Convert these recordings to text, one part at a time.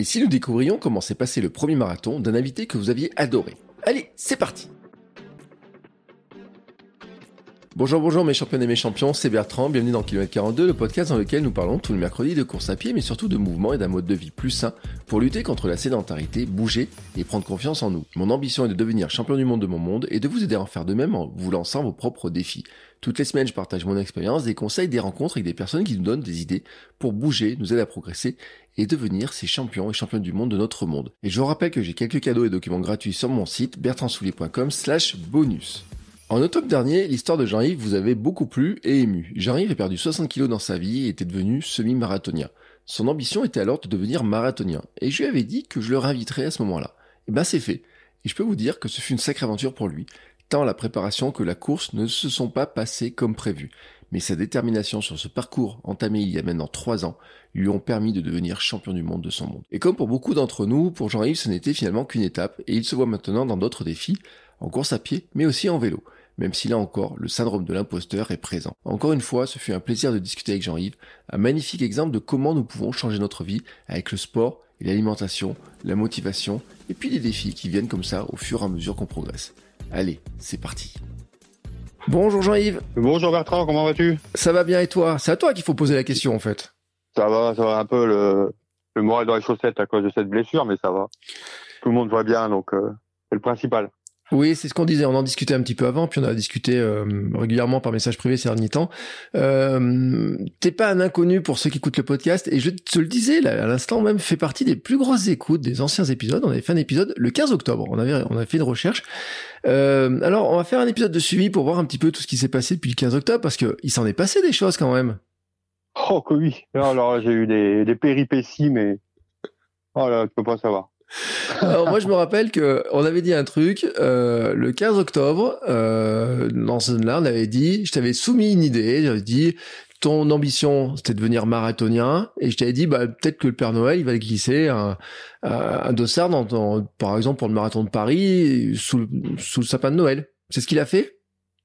Et si nous découvrions comment s'est passé le premier marathon d'un invité que vous aviez adoré Allez, c'est parti Bonjour, bonjour mes champions et mes champions, c'est Bertrand, bienvenue dans Kilomètre 42, le podcast dans lequel nous parlons tout le mercredi de course à pied, mais surtout de mouvement et d'un mode de vie plus sain pour lutter contre la sédentarité, bouger et prendre confiance en nous. Mon ambition est de devenir champion du monde de mon monde et de vous aider à en faire de même en vous lançant vos propres défis. Toutes les semaines, je partage mon expérience, des conseils, des rencontres avec des personnes qui nous donnent des idées pour bouger, nous aider à progresser et devenir ces champions et championnes du monde de notre monde. Et je vous rappelle que j'ai quelques cadeaux et documents gratuits sur mon site bertrandsoulier.com slash bonus. En octobre dernier, l'histoire de Jean-Yves vous avait beaucoup plu et ému. Jean-Yves a perdu 60 kilos dans sa vie et était devenu semi-marathonien. Son ambition était alors de devenir marathonien. Et je lui avais dit que je le réinviterais à ce moment-là. Et ben c'est fait. Et je peux vous dire que ce fut une sacrée aventure pour lui. Tant la préparation que la course ne se sont pas passées comme prévu. Mais sa détermination sur ce parcours entamé il y a maintenant trois ans lui ont permis de devenir champion du monde de son monde. Et comme pour beaucoup d'entre nous, pour Jean-Yves ce n'était finalement qu'une étape et il se voit maintenant dans d'autres défis, en course à pied, mais aussi en vélo même si là encore, le syndrome de l'imposteur est présent. Encore une fois, ce fut un plaisir de discuter avec Jean-Yves, un magnifique exemple de comment nous pouvons changer notre vie avec le sport et l'alimentation, la motivation, et puis des défis qui viennent comme ça au fur et à mesure qu'on progresse. Allez, c'est parti. Bonjour Jean-Yves. Bonjour Bertrand, comment vas-tu? Ça va bien et toi? C'est à toi qu'il faut poser la question en fait. Ça va, ça va un peu le, le moral dans les chaussettes à cause de cette blessure, mais ça va. Tout le monde va bien, donc euh, c'est le principal. Oui, c'est ce qu'on disait. On en discutait un petit peu avant, puis on a discuté euh, régulièrement par message privé ces derniers temps. Euh, T'es pas un inconnu pour ceux qui écoutent le podcast, et je te le disais là, à l'instant même, fait partie des plus grosses écoutes des anciens épisodes. On avait fait un épisode le 15 octobre. On avait on a fait une recherche. Euh, alors, on va faire un épisode de suivi pour voir un petit peu tout ce qui s'est passé depuis le 15 octobre, parce que il s'en est passé des choses quand même. Oh que oui. Alors j'ai eu des, des péripéties, mais oh là, tu peux pas savoir. Alors moi je me rappelle que on avait dit un truc euh, le 15 octobre euh, dans ce là on avait dit je t'avais soumis une idée j'avais dit ton ambition c'était de devenir marathonien et je t'avais dit bah peut-être que le Père Noël il va glisser un, un dossard dans, par exemple pour le marathon de Paris sous, sous le sapin de Noël. C'est ce qu'il a fait?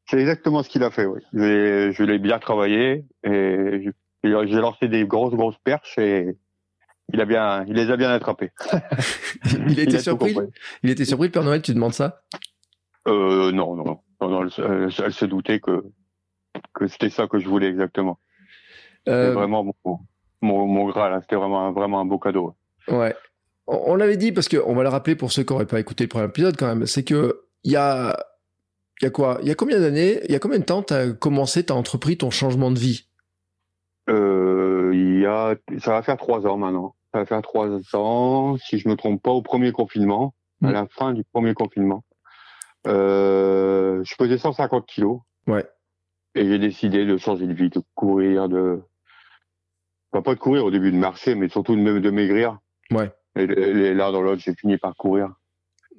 C'est exactement ce qu'il a fait oui. Je, je l'ai bien travaillé et j'ai lancé des grosses grosses perches et il a bien, il les a bien attrapés. il était surpris. Il était surpris le Père Noël. Tu demandes ça? Euh, Non, non, non, non elle, elle, se doutait que que c'était ça que je voulais exactement. Euh... C'était vraiment mon, mon, mon graal. Hein. C'était vraiment, vraiment un beau cadeau. Ouais. On, on l'avait dit parce que on va le rappeler pour ceux qui n'auraient pas écouté le premier épisode quand même. C'est que il y a, il y a quoi? Il y a combien d'années Il y a combien de temps t'as commencé, t'as entrepris ton changement de vie? Il y a, ça va faire trois ans maintenant. Ça va faire trois ans, si je me trompe pas, au premier confinement, à la fin du premier confinement. Euh, je pesais 150 kilos. Ouais. Et j'ai décidé de changer de vie, de courir, de, enfin, pas de courir au début, de marcher, mais surtout de, de maigrir. Ouais. Et, et là, dans l'autre, j'ai fini par courir.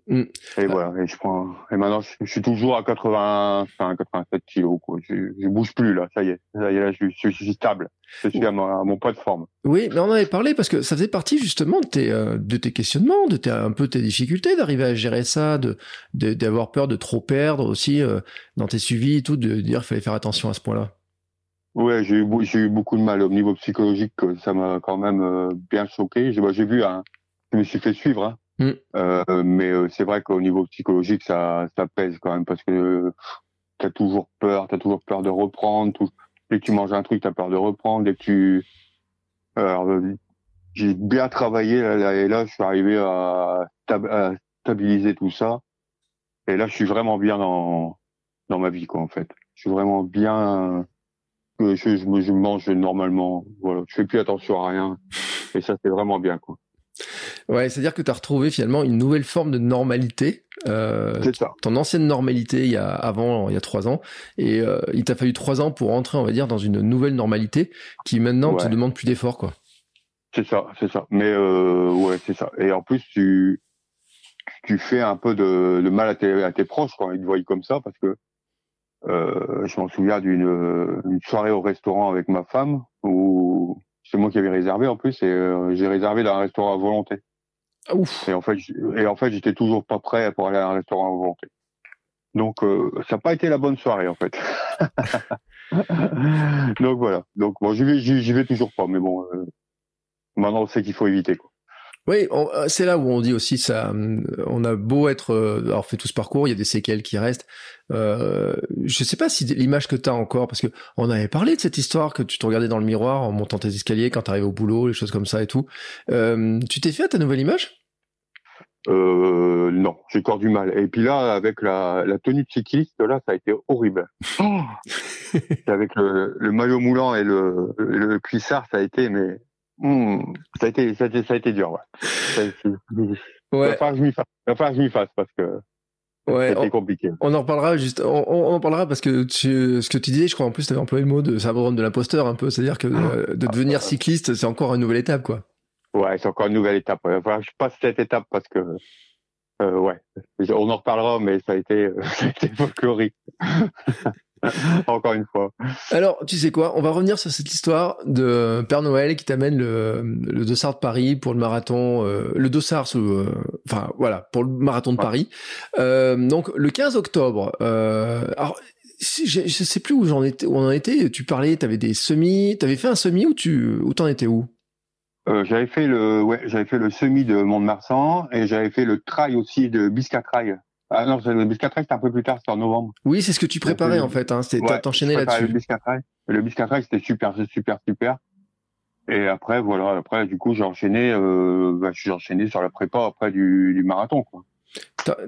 Mm. Et voilà, et je prends, et maintenant, je, je suis toujours à 80, enfin, 87 kilos, quoi. Je, je bouge plus, là. Ça y est. Ça y est, là, je, suis stable. Je suis à mon, à mon, poids de forme. Oui, mais on en avait parlé parce que ça faisait partie, justement, de tes, euh, de tes questionnements, de tes, un peu tes difficultés d'arriver à gérer ça, de, d'avoir peur de trop perdre aussi, euh, dans tes suivis et tout, de dire qu'il fallait faire attention à ce point-là. Ouais, j'ai eu, j'ai eu beaucoup de mal au niveau psychologique, ça m'a quand même euh, bien choqué. J'ai, j'ai vu, un, je me suis fait suivre, hein. Mm. Euh, mais euh, c'est vrai qu'au niveau psychologique, ça, ça pèse quand même parce que t'as toujours peur, t'as toujours peur de reprendre. Tout... Dès que tu manges un truc, t'as peur de reprendre. Dès que tu, alors j'ai bien travaillé là, et là, je suis arrivé à, à, stabiliser tout ça. Et là, je suis vraiment bien dans dans ma vie, quoi, en fait. Je suis vraiment bien. Je, je, je mange normalement. Voilà, je fais plus attention à rien. Et ça, c'est vraiment bien, quoi. Ouais, c'est-à-dire que tu as retrouvé finalement une nouvelle forme de normalité. Euh, C'est ça. ton ancienne normalité il y a avant il y a trois ans et euh, il t'a fallu trois ans pour entrer on va dire dans une nouvelle normalité qui maintenant te Ouais. demande plus d'efforts quoi. C'est ça, c'est ça. Mais euh, ouais, c'est ça. Et en plus, tu tu fais un peu de, de mal à tes, à tes proches quand ils te voient comme ça, parce que euh, je m'en souviens d'une une soirée au restaurant avec ma femme où c'est moi qui avais réservé en plus et euh, j'ai réservé dans un restaurant à volonté. Ouf. Et en fait, et en fait, j'étais toujours pas prêt pour aller à un restaurant volonté. Donc, euh, ça n'a pas été la bonne soirée en fait. Donc voilà. Donc bon, j'y vais, vais toujours pas, mais bon, euh, maintenant on sait qu'il faut éviter quoi. Oui, euh, c'est là où on dit aussi ça. hum, On a beau être, euh, avoir fait tout ce parcours, il y a des séquelles qui restent. Euh, je sais pas si l'image que tu as encore, parce que on avait parlé de cette histoire que tu te regardais dans le miroir en montant tes escaliers quand tu arrives au boulot, les choses comme ça et tout. Euh, tu t'es fait à ta nouvelle image? Euh, non, j'ai encore du mal. Et puis là, avec la, la tenue de cycliste, là, ça a été horrible. avec le, le maillot moulant et le, le cuissard, ça a été, mais hmm, ça a été, ça a été, ça a été dur. Ouais. Ça Il va falloir que je m'y fasse. Parce que ouais. on- compliqué. On en reparlera juste, on, on en parlera parce que tu, ce que tu disais, je crois en plus tu avais employé le mot de syndrome de l'imposteur un peu, c'est-à-dire que euh, de devenir cycliste, c'est encore une nouvelle étape quoi. Ouais, c'est encore une nouvelle étape. Il va falloir que je passe cette étape parce que, euh, ouais, on en reparlera, mais ça a été, ça a été folklorique. encore une fois. Alors, tu sais quoi, on va revenir sur cette histoire de Père Noël qui t'amène le, le dossard de Paris pour le marathon, euh, le dossard sous, euh, enfin voilà, pour le marathon de Ouais. Paris. Euh, donc le 15 octobre. Alors, si, je, je sais plus où j'en étais, où on en était. Tu parlais, t'avais des semis, t'avais fait un semi ou tu, où t'en étais où? Euh, j'avais fait le, ouais, j'avais fait le semi de Mont-de-Marsan et j'avais fait le trail aussi de Biscatrail. Ah non, c'est- le Biscatrail c'était un peu plus tard, c'était en novembre. Oui, c'est ce que tu préparais euh, en fait. Hein, Ouais, préparais Le là-dessus. Biscatrail, le c'était super, c'est super, super. Et après, voilà, après, du coup, j'ai enchaîné, euh, bah, j'ai enchaîné sur la prépa après du, du marathon.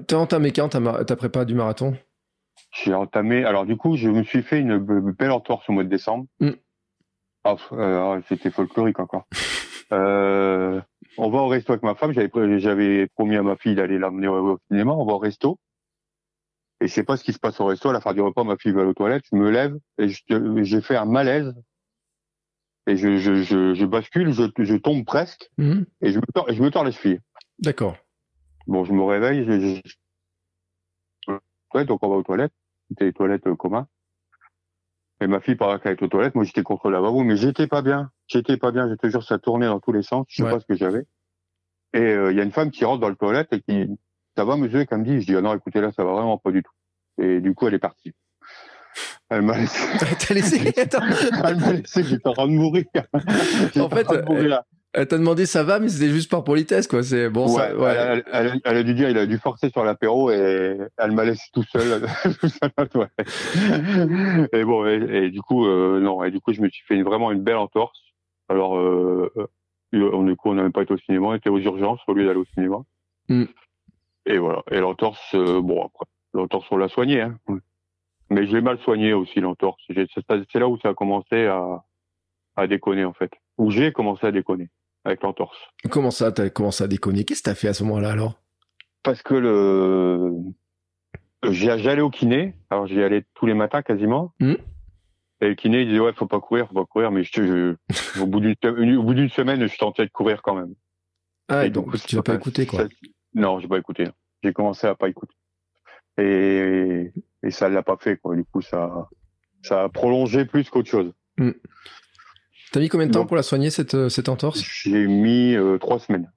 T'as entamé quand ta, prépa du marathon? J'ai entamé, alors du coup, je me suis fait une be- belle entorse au mois de décembre. Mm. Ah, euh, c'était folklorique encore. euh, on va au resto avec ma femme. J'avais, promis à ma fille d'aller l'emmener au, au cinéma. On va au resto. Et je sais pas ce qui se passe au resto. À la fin du repas, ma fille va aux toilettes. Je me lève et je- j'ai fait un malaise. Et je, je, je, je bascule, je, je tombe presque Mhm. et je me tords, et je me tords les chevilles. D'accord. Bon, je me réveille, je. Ouais, donc on va aux toilettes. C'était les toilettes euh, communs. Et ma fille part avec aux toilettes. Moi, j'étais contre le lavabo, mais j'étais pas bien. J'étais pas bien. Je te jure, ça tournait dans tous les sens. Je sais Ouais. pas ce que j'avais. Et euh, il y a une femme qui rentre dans le toilette et qui, ça va, monsieur, qu'elle me dit. Je dis, ah non, écoutez, là, ça va vraiment pas du tout. Et du coup, elle est partie. Elle m'a laissé, T'as laissé Attends. elle m'a laissé, j'étais en train de mourir. En fait, train de mourir. Elle t'a demandé ça va, mais c'était juste par politesse quoi. C'est bon. Ouais, ça, ouais. Elle, elle- elle- elle a dû dire, il a dû forcer sur l'apéro et elle m'a laissé tout seul. et bon, et, et du coup, euh, non, et du coup, je me suis fait une- vraiment une belle entorse. Alors, euh, euh, on est on n'a même pas été au cinéma, on était aux urgences au lieu d'aller au cinéma. Mm. Et voilà. Et l'entorse, euh, bon après, l'entorse on l'a soignée, hein. Mais je l'ai mal soigné aussi l'entorse. C'est là où ça a commencé à, à déconner en fait. Où j'ai commencé à déconner avec l'entorse. Comment ça, t'as commencé à déconner? Qu'est-ce que t'as fait à ce moment-là alors? Parce que le j'allais au kiné, alors j'y allais tous les matins quasiment. Mhm. Et le kiné il disait ouais faut pas courir, faut pas courir, mais je, te- je- au bout d'une semaine je tentais de courir quand même. Ah, Et donc tu vas pas écouter quoi. ça- non, j'ai pas écouté. J'ai commencé à pas écouter. Et et ça l'a pas fait quoi. Du coup ça ça a prolongé plus qu'autre chose. T'as mis combien de temps Donc- pour la soigner cette euh, cette entorse? J'ai mis euh, trois semaines.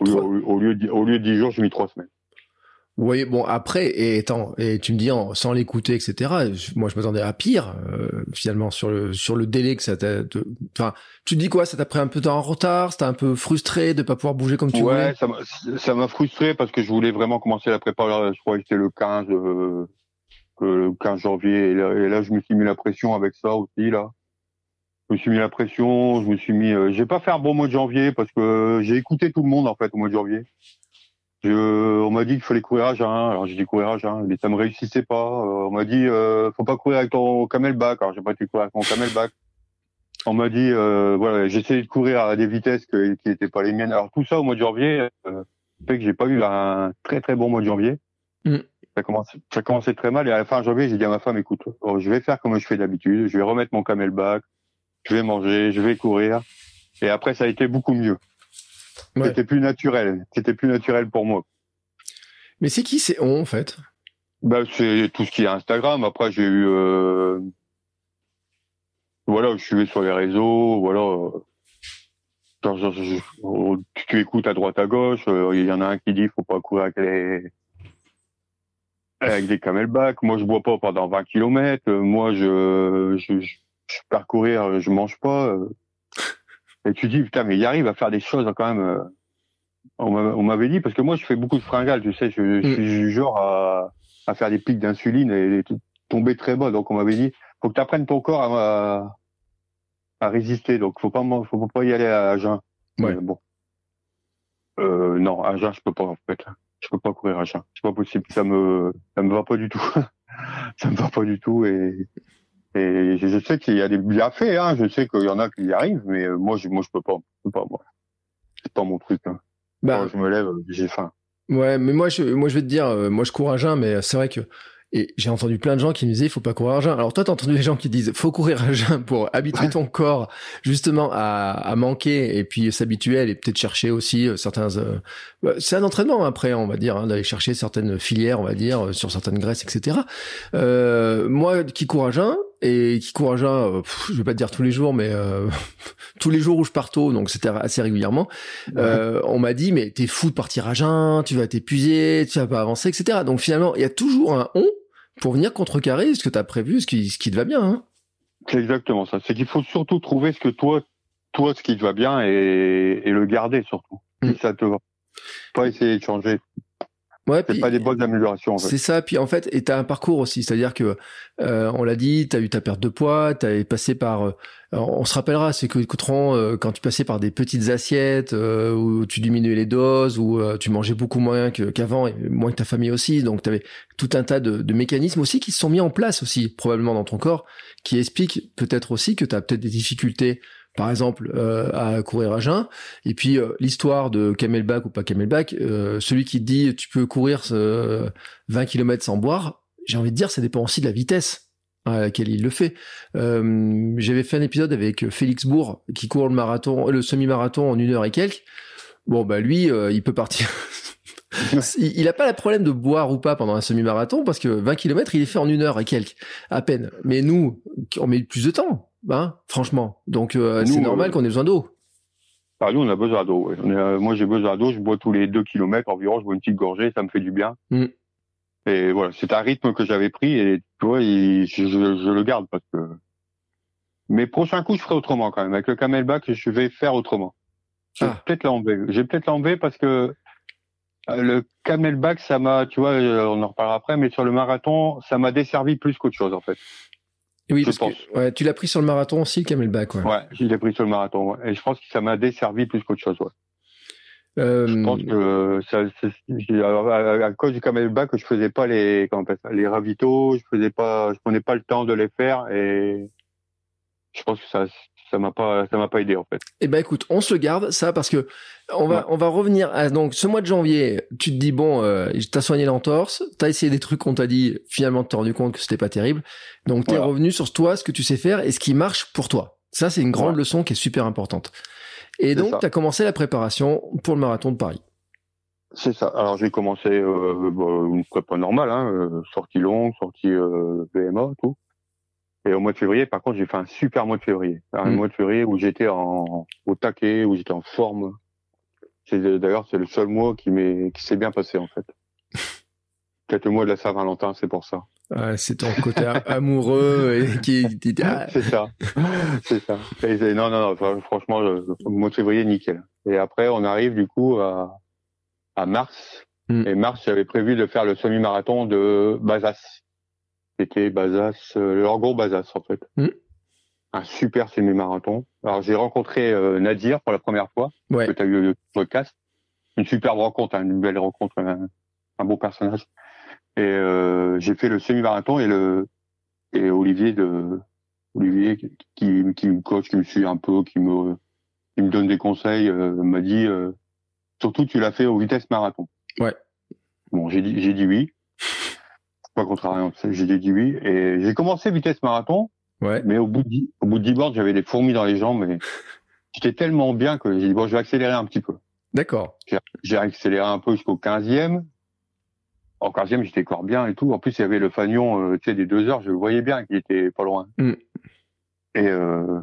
Au, Trois- au- au lieu de, au lieu de dix jours, j'ai mis trois semaines. Oui, bon après et attends et tu me dis en- sans l'écouter etc. Moi je m'attendais à pire euh, finalement sur le sur le délai que ça t'a. Enfin tu te dis quoi? Ça t'a pris un peu de temps en retard? Ça t'a un peu frustré de pas pouvoir bouger comme tu ouais, voulais? ça m'a, ça m'a frustré parce que je voulais vraiment commencer la prépa. Je crois que c'était le 15, euh, le 15 janvier. Et là, et là, je me suis mis la pression avec ça aussi là. Je me suis mis la pression. Je me suis mis. euh, j'ai pas fait un bon mois de janvier parce que j'ai écouté tout le monde en fait au mois de janvier. Je, on m'a dit qu'il fallait courir à jeun. Alors j'ai dit courir à jeun, mais ça me réussissait pas. Euh, on m'a dit euh, faut pas courir avec ton camelback. Alors j'ai pas été courir avec mon camelback. On m'a dit, euh, voilà, j'ai essayé de courir à des vitesses que, qui n'étaient pas les miennes. Alors tout ça au mois de janvier, euh, fait que j'ai pas eu un très très bon mois de janvier. Mm. Ça commençait, ça commençait très mal et à la fin janvier, j'ai dit à ma femme, écoute, oh, je vais faire comme je fais d'habitude, je vais remettre mon camelback, je vais manger, je vais courir. Et après, ça a été beaucoup mieux. Ouais. C'était plus naturel. C'était plus naturel pour moi. Mais c'est qui c'est on en fait? Bah, c'est tout ce qui est Instagram. Après, j'ai eu, euh... voilà, je suis sur les réseaux, voilà. genre, genre, je- tu, écoutes à droite à gauche. euh, Il y en a un qui dit, faut pas courir avec les avec des camelbacks. Moi, je bois pas pendant 20 kilomètres. Euh, Moi, je, je, je, je pars courir, euh, je mange pas. Euh. Et tu dis, putain, mais il arrive à faire des choses quand même. euh. On m'a- on m'avait dit, parce que moi, je fais beaucoup de fringales, tu sais, je, je Mm. suis du genre à, à faire des pics d'insuline et, tomber très bas. Donc, on m'avait dit, faut que tu apprennes ton corps à, à résister. Donc, faut pas, faut pas y aller à jeun. Ouais. Mais bon. Euh, non, à jeun, je peux pas, en fait. Je peux pas courir à jeun. C'est pas possible. Ça me, ça me va pas du tout. ça me va pas du tout et, et je, sais qu'il y a des bienfaits, hein. Je sais qu'il y en a qui y arrivent, mais euh, moi, je, moi, je peux pas. Je peux pas, moi. C'est pas mon truc, hein. Bah, Quand je me lève, j'ai faim. Ouais, mais moi, je, moi, je vais te dire, euh, moi, je cours à jeun, mais c'est vrai que, et j'ai entendu plein de gens qui me disaient, il faut pas courir à jeun. Alors toi, t'as entendu les gens qui disent, faut courir à jeun pour habituer ton corps, justement, à, à manquer et puis s'habituer et peut-être chercher aussi euh, certains, euh, bah, c'est un entraînement après, on va dire, hein, d'aller chercher certaines filières, on va dire, euh, sur certaines graisses, etc. Euh, moi, qui cours à jeun, et qui jeun, euh, je vais pas te dire tous les jours, mais euh, tous les jours où je pars tôt, donc c'était assez régulièrement, euh, on m'a dit mais t'es fou de partir à jeun, tu vas t'épuiser, tu vas pas avancer, etc. Donc finalement, il y a toujours un on pour venir contrecarrer ce que t'as prévu, ce qui, ce qui te va bien. Hein. C'est exactement ça. C'est qu'il faut surtout trouver ce que toi, toi, ce qui te va bien et, et le garder surtout. Mm. Si ça te va. Pas essayer de changer. Ouais, C'est pas des bonnes améliorations, en fait. C'est ça. Puis en fait, et t'as un parcours aussi, c'est-à-dire que euh, on l'a dit, t'as eu ta perte de poids, t'as passé par. euh, on se rappellera, c'est que euh, quand tu passais par des petites assiettes euh, où tu diminuais les doses, où euh, tu mangeais beaucoup moins qu'avant et moins que ta famille aussi, donc t'avais tout un tas de, de mécanismes aussi qui se sont mis en place aussi probablement dans ton corps, qui expliquent peut-être aussi que t'as peut-être des difficultés. Par exemple, euh, à courir à jeun. Et puis euh, l'histoire de Camelback ou pas Camelback, euh, celui qui dit tu peux courir euh, 20 km sans boire, j'ai envie de dire, ça dépend aussi de la vitesse à laquelle il le fait. J'avais fait un épisode avec Félix Bourg qui court le marathon, le semi-marathon en une heure et quelques. Bon bah lui, il peut partir. il il a pas le problème de boire ou pas pendant un semi-marathon parce que 20 km, il est fait en une heure et quelques à peine. Mais nous, on met plus de temps, hein, franchement. Donc euh, c'est normal euh, qu'on ait besoin d'eau. Ah, nous, on a besoin d'eau. ouais. Euh, moi, j'ai besoin d'eau. Je bois tous les deux kilomètres environ. Je bois une petite gorgée. Ça me fait du bien. Mm. Et voilà, c'est un rythme que j'avais pris et tu vois, il- je, je- je le garde parce que mes prochains coups, je ferai autrement quand même. Avec le camelback, je vais faire autrement. Je vais Ah. peut-être l'enlever. Je vais peut-être l'enlever parce que le camelback, ça m'a, tu vois, euh, on en reparlera après, mais sur le marathon, ça m'a desservi plus qu'autre chose en fait. Oui, je parce pense. que ouais, tu l'as pris sur le marathon aussi, le camelback. Ouais. Ouais, je l'ai pris sur le marathon. ouais. Et je pense que ça m'a desservi plus qu'autre chose. Ouais. Euh, Je pense que ça, à, cause du camelback, je faisais pas les, comment on ça, les ravitaux, je faisais pas, je prenais pas le temps de les faire et je pense que ça, ça m'a pas, ça m'a pas aidé en fait. Eh ben écoute, on se le garde ça parce que on va Ouais. on va revenir à donc ce mois de janvier. Tu te dis bon, euh, t'as soigné l'entorse, t'as essayé des trucs qu'on t'a dit, finalement t'es rendu compte que c'était pas terrible. Donc t'es Voilà. revenu sur toi, ce que tu sais faire et ce qui marche pour toi. Ça c'est une grande Ouais. leçon qui est super importante. Et donc t'as commencé la préparation pour le marathon de Paris. C'est ça. Alors j'ai commencé euh, bon, une prépa normale, hein, euh, sortie longue, sortie euh, VMA, tout. Et au mois de février, par contre, j'ai fait un super mois de février. Un Mm. mois de février où j'étais en au taquet, où j'étais en forme. D'ailleurs c'est le seul mois qui m'est qui s'est bien passé en fait. Peut-être le mois de la Saint-Valentin, c'est pour ça. Ouais, c'est ton côté amoureux et qui, ah, C'est ça, c'est ça. Et non, non, non. franchement, le, le mois de février, nickel. Et après, on arrive du coup à, à mars. Mm. Et mars, j'avais prévu de faire le semi-marathon de Bazas. C'était Bazas, euh, le en gros Bazas en fait. Mm. Un super semi-marathon. Alors j'ai rencontré euh, Nadir pour la première fois, ouais. que tu as eu le podcast. Une superbe rencontre, hein, une belle rencontre, un, un beau personnage. Et euh, j'ai fait le semi-marathon et le et Olivier de Olivier, qui, qui, me coach, qui me suit un peu, qui me, qui me donne des conseils, euh, m'a dit euh, surtout tu l'as fait au vitesse marathon. Ouais. Bon, j'ai dit j'ai dit oui. Pas contrariant, j'ai dit oui et j'ai commencé vitesse marathon, Ouais. mais au bout de au bout de 10 bornes, j'avais des fourmis dans les jambes et j'étais tellement bien que j'ai dit bon, je vais accélérer un petit peu. D'accord. J'ai- J'ai accéléré un peu jusqu'au 15e. En 15e, j'étais encore bien et tout. En plus, il y avait le fanion, euh, tu sais, des deux heures, je le voyais bien qu'il était pas loin. Mm. Et euh,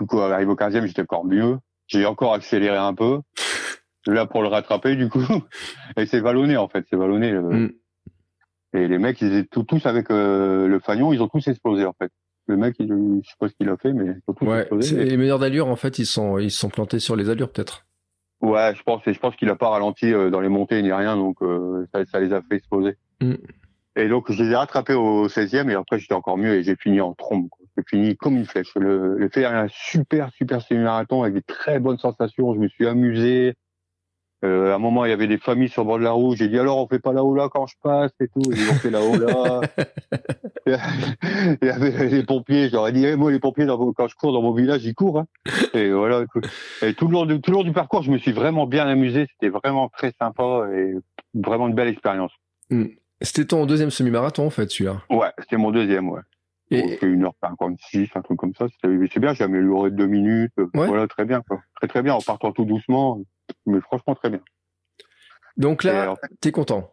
du coup, arrivé au 15e, j'étais encore mieux. J'ai encore accéléré un peu. Là, pour le rattraper, du coup. Et c'est vallonné, en fait. C'est vallonné. euh. Mm. Et les mecs, ils étaient tous, tous avec euh, le fanion, ils ont tous explosé, en fait. Le mec, il, je sais pas ce qu'il a fait, mais ils ont tous Ouais. explosé. Et- Les meilleurs d'allure, en fait, ils sont, ils sont plantés sur les allures, peut-être. Ouais, je pense, et je pense qu'il a pas ralenti euh, dans les montées ni rien, donc euh, ça, ça les a fait exploser. Mm. Et donc je les ai rattrapés au 16e et après j'étais encore mieux et j'ai fini en trombe. J'ai fini comme une flèche. Le, le fait un super super semi-marathon avec des très bonnes sensations. Je me suis amusé. Euh, à un moment il y avait des familles sur le bord de la route. J'ai dit alors on fait pas haut là quand je passe et tout. Ils ont fait haut là. il y avait les pompiers. J'aurais dit eh, moi les pompiers dans quand je cours dans mon village ils courent. hein. Et voilà. Et tout le long du tout le long du parcours, je me suis vraiment bien amusé. C'était vraiment très sympa et vraiment une belle expérience. C'était ton deuxième semi-marathon, en fait, celui-là. Ouais, c'était mon deuxième, ouais. Et, Bon, c'était 1h56, un truc comme ça. C'était- C'est bien, j'ai amélioré de deux minutes. Ouais. Voilà, très bien, quoi. Très très bien, en partant tout doucement. Mais franchement, très bien. donc là, en fait- t'es content.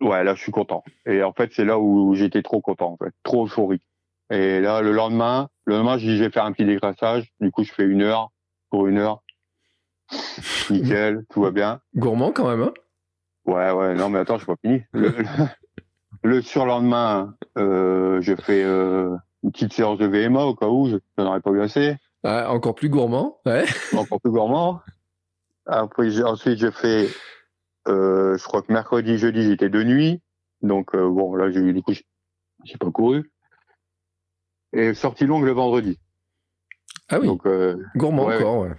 ouais, là, je suis content. Et en fait, c'est là où j'étais trop content, en fait. Trop euphorique. Et là, le lendemain, le lendemain, je dis, je vais faire un petit décrassage. Du coup, je fais une heure pour une heure. Nickel, tout va bien. Gourmand, quand même, hein Ouais, ouais, non, mais attends, je suis pas fini. Le, le, le surlendemain, euh, je fais euh, une petite séance de VMA au cas où, je n'en aurais pas eu assez. Ah, Encore plus gourmand, ouais. Encore plus gourmand. Après, j'ai- ensuite, je fais, euh, je crois que mercredi, jeudi, j'étais de nuit. Donc, euh, bon, là, j'ai du coup, j'ai- j'ai pas couru. Et sortie longue le vendredi. Ah oui, Donc, euh, gourmand ouais, encore, ouais.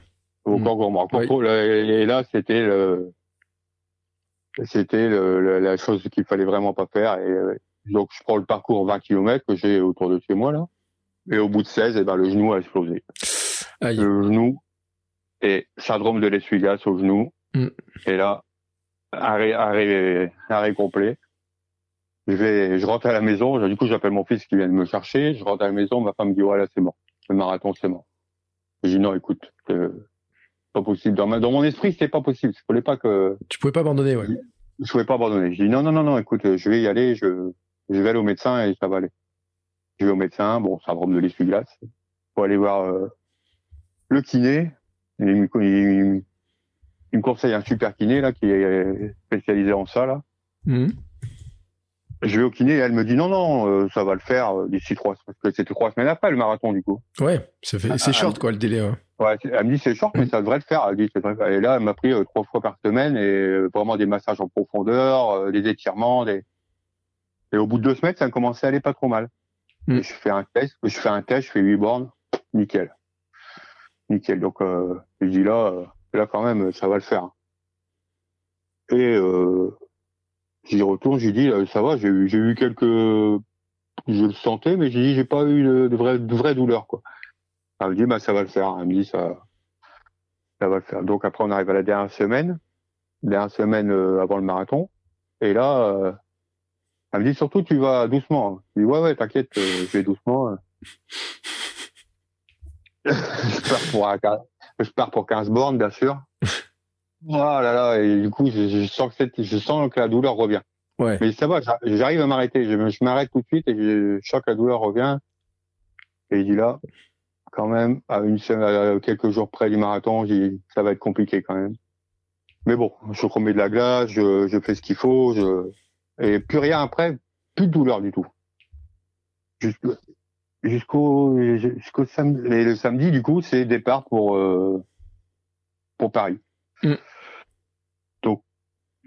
encore gourmand. Encore Oui. et là, c'était le, c'était la chose qu'il fallait vraiment pas faire. Et donc, je prends le parcours 20 km que j'ai autour de chez moi là. Et au bout de 16, eh ben, le genou a explosé. Aïe. Le genou et syndrome de l'essuie-glace au genou. Mm. Et là, arrêt, arrêt, arrêt complet. Je vais, je rentre à la maison. Du coup, j'appelle mon fils qui vient de me chercher. Je rentre à la maison. Ma femme me dit, voilà, c'est mort. Le marathon, c'est mort. Je dis, non, écoute, euh, pas possible. Dans, ma- dans mon esprit, c'était pas possible. Je voulais pas que, Tu pouvais pas abandonner, ouais. je pouvais pas abandonner. Je dis, non, non, non, non, écoute, je vais y aller. Je, je vais aller au médecin et ça va aller. Je vais au médecin. Bon, syndrome de l'essuie-glace. Faut aller voir euh, le kiné. Il me, il- il me conseille un super kiné là qui est spécialisé en ça là. Mhm. Je vais au kiné et elle me dit non non euh, ça va le faire euh, d'ici trois semaines. Parce que c'était trois semaines après le marathon du coup. Ouais, ça fait- c'est Ah, short, quoi, le délai. ouais. Ouais, elle me dit c'est short mais ça devrait le faire. Elle dit. Et là elle m'a pris euh, trois fois par semaine et euh, vraiment des massages en profondeur, des étirements, des et au bout de deux semaines ça a commencé à aller pas trop mal. Mm. Et je fais un test, je fais un test, je fais huit bornes, nickel, nickel. Donc euh, je dis là euh, là quand même ça va le faire. Et euh, j'y retourne, j'ai dit ça va, j'ai eu quelques je le sentais mais j'ai dit j'ai pas eu de, de vraies de vraies douleurs quoi. Elle me dit bah ça va le faire, elle me dit ça ça va le faire. Donc après on arrive à la dernière semaine, dernière semaine avant le marathon et là elle me dit surtout tu vas doucement. Je dis ouais ouais t'inquiète, je vais doucement. Je pars pour un quin- je pars pour 15 bornes bien sûr. Oh là là et du coup je, je sens que cette- je sens que la douleur revient. Ouais. Mais ça va, j'a- j'arrive à m'arrêter. Je, m'arrête tout de suite et je, je sens que la douleur revient. Et il dit là, quand même, à une semaine, à quelques jours près du marathon, dit, ça va être compliqué quand même. Mais bon, je remets de la glace, je, je fais ce qu'il faut, je, et plus rien après, plus de douleur du tout. Jusqu'au, jusqu'au samedi, et le samedi, du coup, c'est départ pour, euh, pour Paris. Mm. Donc,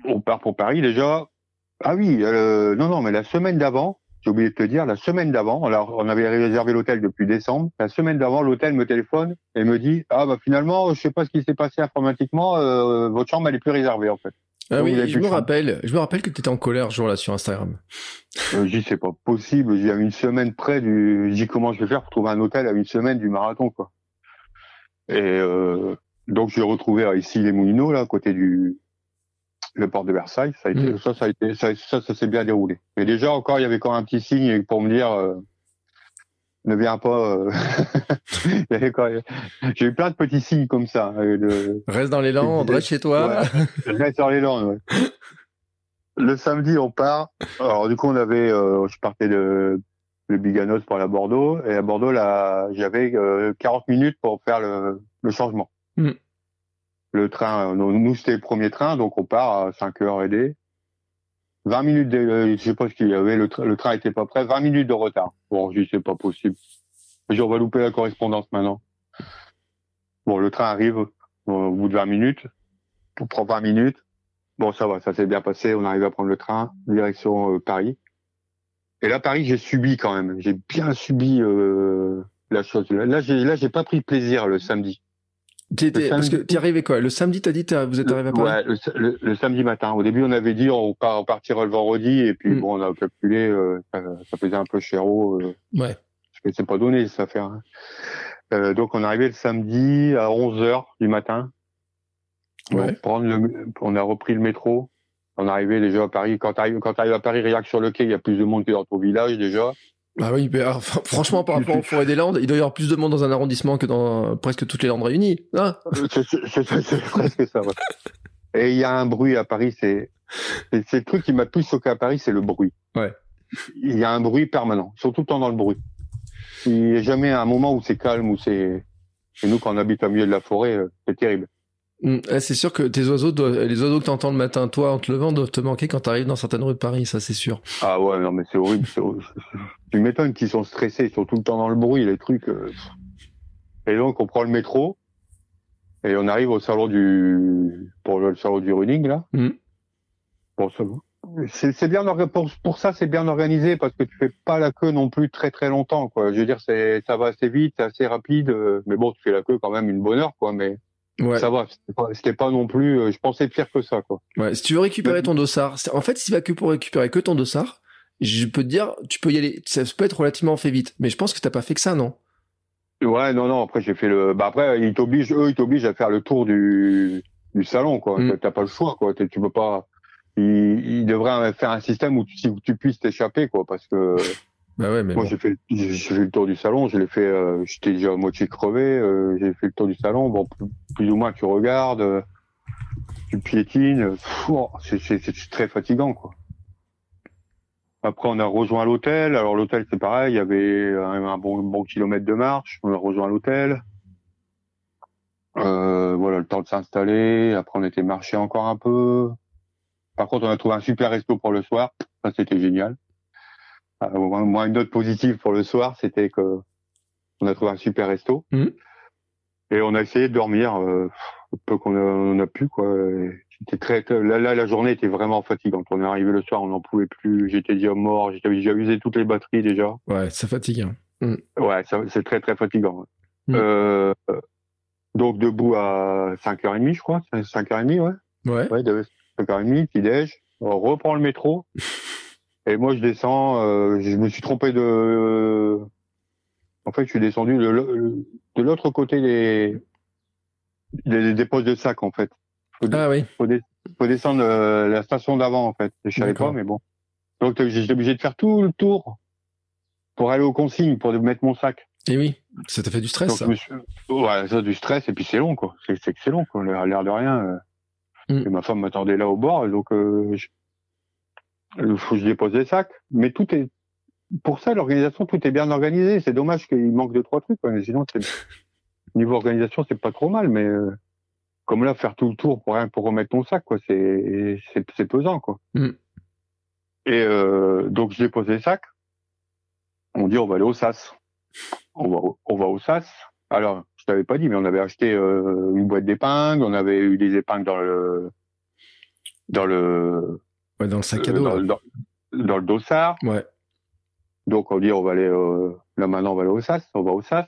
on part pour Paris déjà. Ah oui, euh, non, non, mais la semaine d'avant, j'ai oublié de te dire, la semaine d'avant, alors on avait réservé l'hôtel depuis décembre. La semaine d'avant, l'hôtel me téléphone et me dit ah bah finalement, je sais pas ce qui s'est passé informatiquement, euh, votre chambre elle est plus réservée en fait. Ah oui, je me rappelle, je me rappelle que tu étais en colère ce jour-là sur Instagram. Euh, je dis c'est pas possible, j'ai une semaine près du, je dis comment je vais faire pour trouver un hôtel à une semaine du marathon quoi. Et euh, donc j'ai retrouvé ici les Moulineaux là, à côté du le port de Versailles. Ça a été, mm. ça, ça a été, ça, ça, ça s'est bien déroulé. Mais déjà encore, il y avait quand même un petit signe pour me dire. Euh, ne viens pas. Euh... J'ai eu plein de petits signes comme ça. Euh, de... Reste dans les Landes, reste chez toi. reste dans les Landes. Ouais. Le samedi, on part. Alors du coup, on avait, euh, je partais de, de Biganos pour aller à Bordeaux, et à Bordeaux, là, j'avais 40 euh, minutes pour faire le, le changement. Mm. Le train, nous c'était le premier train, donc on part à 5 h et 20 minutes, de, euh, je sais pas ce qu'il y avait, le, le train était pas prêt, 20 minutes de retard. Bon, je dis c'est pas possible. On va louper la correspondance maintenant. Bon, le train arrive au bout de 20 minutes. On prend 20 minutes. Bon, ça va, ça s'est bien passé. On arrive à prendre le train direction euh, Paris. Et là, Paris, j'ai subi quand même. J'ai bien subi euh, la chose. Là, j'ai là, j'ai pas pris plaisir le samedi. T'étais, parce que t'es arrivé quoi? Le samedi, t'as dit vous êtes arrivé à Paris? Ouais, le, samedi matin. Au début, on avait dit on, part, on partirait le vendredi, et puis mm. bon, on a calculé, euh, ça, faisait un peu cher euh, ouais. C'est pas donné cette affaire. Hein. Euh, donc, on est arrivé le samedi à 11 h du matin. Ouais. prendre le, on a repris le métro. On est arrivé déjà à Paris. Quand quand t'arrives à Paris, rien que sur le quai, il y a plus de monde que dans ton village déjà. Ah oui, franchement, par rapport aux forêts des Landes, il doit y avoir plus de monde dans un arrondissement que dans presque toutes les Landes réunies. Hein c'est presque ça. Et il y a un bruit à Paris, c'est c'est le truc qui m'a plus choqué à Paris, c'est le bruit. Ouais. Il y a un bruit permanent, surtout le temps dans le bruit. Il n'y a jamais un moment où c'est calme, où c'est. Et nous, quand on habite au milieu de la forêt, euh, c'est terrible. Mm. c'est sûr que tes oiseaux, les oiseaux que tu entends le matin, toi, en te levant, doivent te manquer quand tu arrives dans certaines rues de Paris, ça c'est sûr. Ah ouais, non mais c'est horrible. tu m'étonnes qu'ils sont stressés, ils sont tout le temps dans le bruit, les trucs. Euh. Et donc on prend le métro et on arrive au salon du pour le salon du running là. Mm. Bon, c'est bien pour, pour ça c'est bien organisé parce que tu fais pas la queue non plus très très longtemps quoi. Je veux dire c'est ça va assez vite, c'est assez rapide, euh, mais bon tu fais la queue quand même une bonne heure quoi. Mais Ouais. Ça va, c'était pas, non plus. Euh, je pensais pire que ça, quoi. Ouais, si tu veux récupérer ton dossard, en fait, s'il va que pour récupérer que ton dossard, je peux te dire, tu peux y aller. Ça peut être relativement fait vite, mais je pense que t'as pas fait que ça, non? Ouais, non, non. Après, j'ai fait le. Bah après, ils t'obligent, eux, ils t'obligent à faire le tour du du salon, quoi. Mm. T'as pas le choix, quoi. Tu peux pas. Ils, ils devraient faire un système où tu, où tu puisses t'échapper, quoi, parce que. Bah ouais, mais Moi, j'ai fait, j'ai fait le tour du salon. Je l'ai fait. Euh, J'étais déjà à moitié crevé. Euh, j'ai fait le tour du salon. Bon, plus, ou moins, tu regardes, euh, tu piétines. Oh, c'est très fatigant, quoi. Après, on a rejoint l'hôtel. Alors, l'hôtel, c'est pareil. Il y avait un, bon, bon kilomètre de marche. On a rejoint l'hôtel. Euh, voilà, le temps de s'installer. Après, on était marché encore un peu. Par contre, on a trouvé un super resto pour le soir. Ça, c'était génial. Euh, moi, une note positive pour le soir, c'était que on a trouvé un super resto. Mmh. Et on a essayé de dormir euh, peu qu'on a, pu quoi. C'était très là, là, la journée était vraiment fatigante. On est arrivé le soir, on n'en pouvait plus. J'étais déjà mort. J'avais déjà usé toutes les batteries déjà. Ouais, ça fatigue. Hein. Mmh. Ouais, c'est très très fatigant. Mmh. Euh, donc debout à 5h30, je crois. 5h30, ouais. Ouais. Ouais, 5h30, petit déj. On reprend le métro. Et moi, je descends. Euh, je me suis trompé de. En fait, je suis descendu de, l'autre côté des, des, des postes de sac, en fait. ah oui. Faut, faut descendre euh, la station d'avant, en fait. Je savais pas, mais bon. Donc, j'étais obligé de faire tout le tour pour aller aux consignes, pour mettre mon sac. Et oui, ça t'a fait du stress, ça. Ouais, ça, du stress, et puis c'est long, quoi. C'est excellent, quoi. L'air de rien. Euh. Mm. Et ma femme m'attendait là au bord, donc euh, il faut que je dépose les sacs. Mais tout est, pour ça, l'organisation, tout est bien organisé. C'est dommage qu'il manque de trois trucs, quoi. sinon, niveau organisation, c'est pas trop mal, mais euh, comme là, faire tout le tour pour rien, pour remettre ton sac, quoi, c'est, c'est, pesant, quoi. Mm. Et euh, donc, je dépose les sacs. On dit, on va aller au SAS. On va, on va au SAS. Alors, je t'avais pas dit, mais on avait acheté euh, une boîte d'épingles, on avait eu des épingles dans le dans le Ouais, dans le sac à dos. Dans, dans, le dossard. Ouais. Donc on dit on va aller euh, là maintenant on va aller au sas, on va au sas.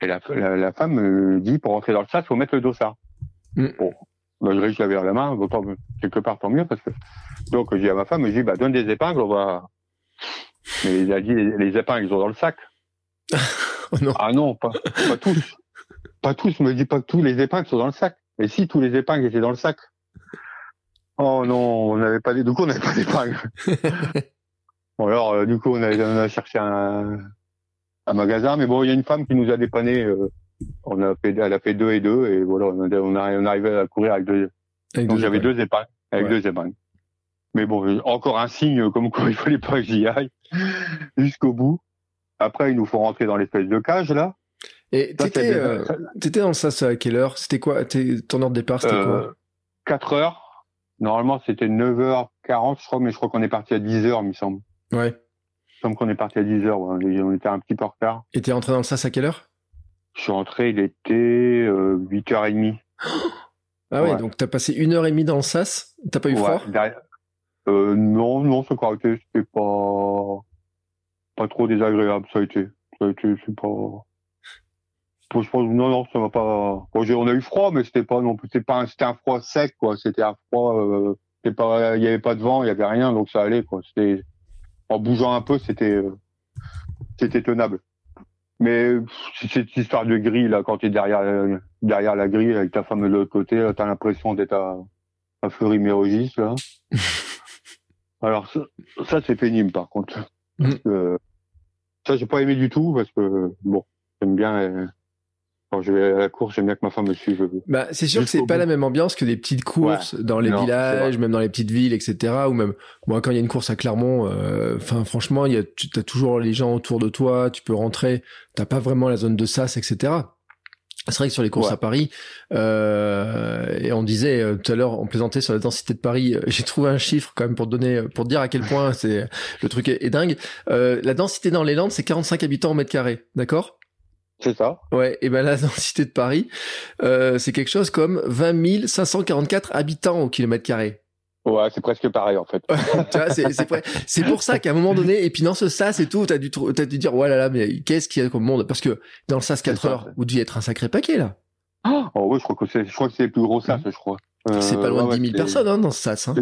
Et la, la, femme me dit pour rentrer dans le sas faut mettre le dossard. Mm. Bon, bah, je réussis à la main, quelque part tant mieux parce que donc j'ai dit à ma femme, je dis bah donne des épingles, on va. Mais il a dit les, épingles ils sont dans le sac. oh non. Ah non, pas, pas tous, pas tous. Me dit pas que tous les épingles sont dans le sac. Et si tous les épingles étaient dans le sac. Oh non, on n'avait pas, du coup on n'avait pas d'épingles. bon alors euh, du coup on a, on a cherché un, un magasin, mais bon il y a une femme qui nous a dépanné. Euh, on a fait, elle a fait deux et deux, et voilà, on, a, on, a, on arrivait à courir avec deux. donc j'avais deux épingles, avec deux épingles. Mais bon, encore un signe comme quoi il fallait pas que j'y aille jusqu'au bout. Après, ils nous font rentrer dans l'espèce de cage là. Et t'étais, euh, t'étais dans ça à quelle heure? C'était quoi? Ton heure de départ, c'était quoi? 4 euh, heures. Normalement, c'était 9h40, je crois, mais je crois qu'on est parti à 10h, il me semble. Ouais. Il me semble qu'on est parti à 10h, ouais. on était un petit peu en retard. Et t'es rentré dans le SAS à quelle heure? Je suis rentré, il était euh, 8h30. Ah ouais, donc t'as passé une heure et demie dans le sas? T'as pas eu froid? euh, Non, non, a été, c'était pas pas trop désagréable, ça a été. Ça a été, c'est pas. Je pense, non, non, ça m'a pas. Bon, on a eu froid, mais c'était pas non plus, c'était pas, c'était un froid sec, quoi. C'était un froid, euh, pas, il y avait pas de vent, il y avait rien, donc ça allait, quoi. C'était, en bougeant un peu, c'était, euh, c'était tenable. Mais cette histoire de grille là, quand tu es derrière derrière la grille avec ta femme de l'autre côté, t'as l'impression d'être à, à Fleury-Mérogis là. Alors ça, c'est pénible par contre. Mm. ça j'ai pas aimé du tout parce que bon, j'aime bien euh, quand je vais à la course, j'aime bien que ma femme me suive. Bah, c'est sûr que c'est pas la même ambiance que des petites courses dans les villages, même dans les petites villes, etc. Ou même, moi, quand il y a une course à Clermont, euh, enfin, franchement, il y a, tu as toujours les gens autour de toi, tu peux rentrer, t'as pas vraiment la zone de sas, etc. C'est vrai que sur les courses à Paris, euh, et on disait euh, tout à l'heure, on plaisantait sur la densité de Paris. J'ai trouvé un chiffre quand même pour donner, pour dire à quel point c'est le truc est, dingue. la densité dans les Landes, c'est 45 habitants au mètre carré, d'accord? C'est ça. Ouais, et ben la densité de Paris, euh, c'est quelque chose comme 20 544 habitants au kilomètre carré. Ouais, c'est presque pareil en fait. c'est pour ça qu'à un moment donné, et puis dans ce sas et tout, t'as dû, as dû dire, ouais là là, mais qu'est-ce qu'il y a comme monde? Parce que dans le sas 4 heures, vous deviez être un sacré paquet là. Oh, oui, je crois que c'est, je crois que c'est le plus gros sas, je crois. C'est pas loin de 10 000 personnes hein, dans ce sas. Hein.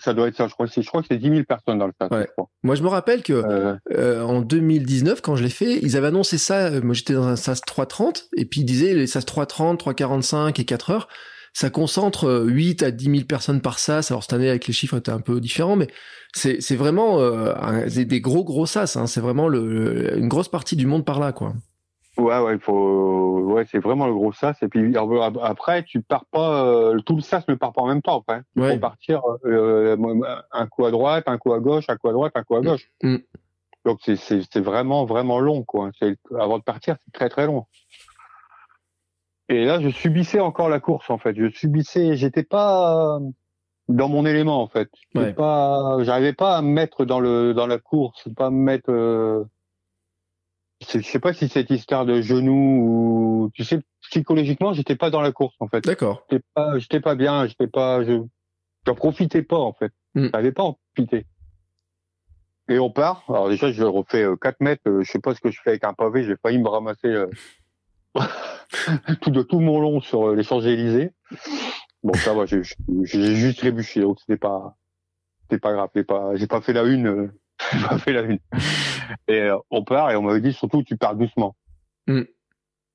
Ça, doit être ça, je crois. Je crois que c'est 10 000 personnes dans le sas. Je crois. Moi, je me rappelle que euh... Euh, en 2019, quand je l'ai fait, ils avaient annoncé ça. Moi, j'étais dans un sas 330, et puis ils disaient les sas 330, 345 et 4 heures, ça concentre 8 à 10 000 personnes par sas. Alors cette année, avec les chiffres, étaient un peu différents, mais c'est vraiment euh, des gros gros sas. Hein. C'est vraiment le, une grosse partie du monde par là, quoi. Ouais, ouais, faut, ouais, c'est vraiment le gros sas. Et puis après, tu pars pas, euh, tout le sas ne part pas en même temps. Après, il faut partir euh, un coup à droite, un coup à gauche, un coup à droite, un coup à gauche. Mm. Donc c'est, vraiment, vraiment long, quoi. Avant de partir, c'est très, très long. Et là, je subissais encore la course, en fait. Je subissais, j'étais pas dans mon élément, en fait. Pas, j'arrivais pas à me mettre dans le, dans la course, pas à me mettre. Euh, je sais pas si cette histoire de genoux ou tu sais psychologiquement j'étais pas dans la course en fait. D'accord. J'étais pas j'étais pas bien, j'étais pas je j'en profitais pas en fait. Mm. J'avais pas en profiter. Et on part. Alors déjà je refais 4 euh, mètres, euh, je sais pas ce que je fais avec un pavé, j'ai failli me ramasser euh, tout de tout mon long sur les Champs-Élysées. Bon ça va, j'ai juste trébuché donc c'était pas c'était pas grave, j'ai pas j'ai pas fait la une j'ai pas fait la une. Et euh, on part et on m'avait dit surtout tu pars doucement. Mm.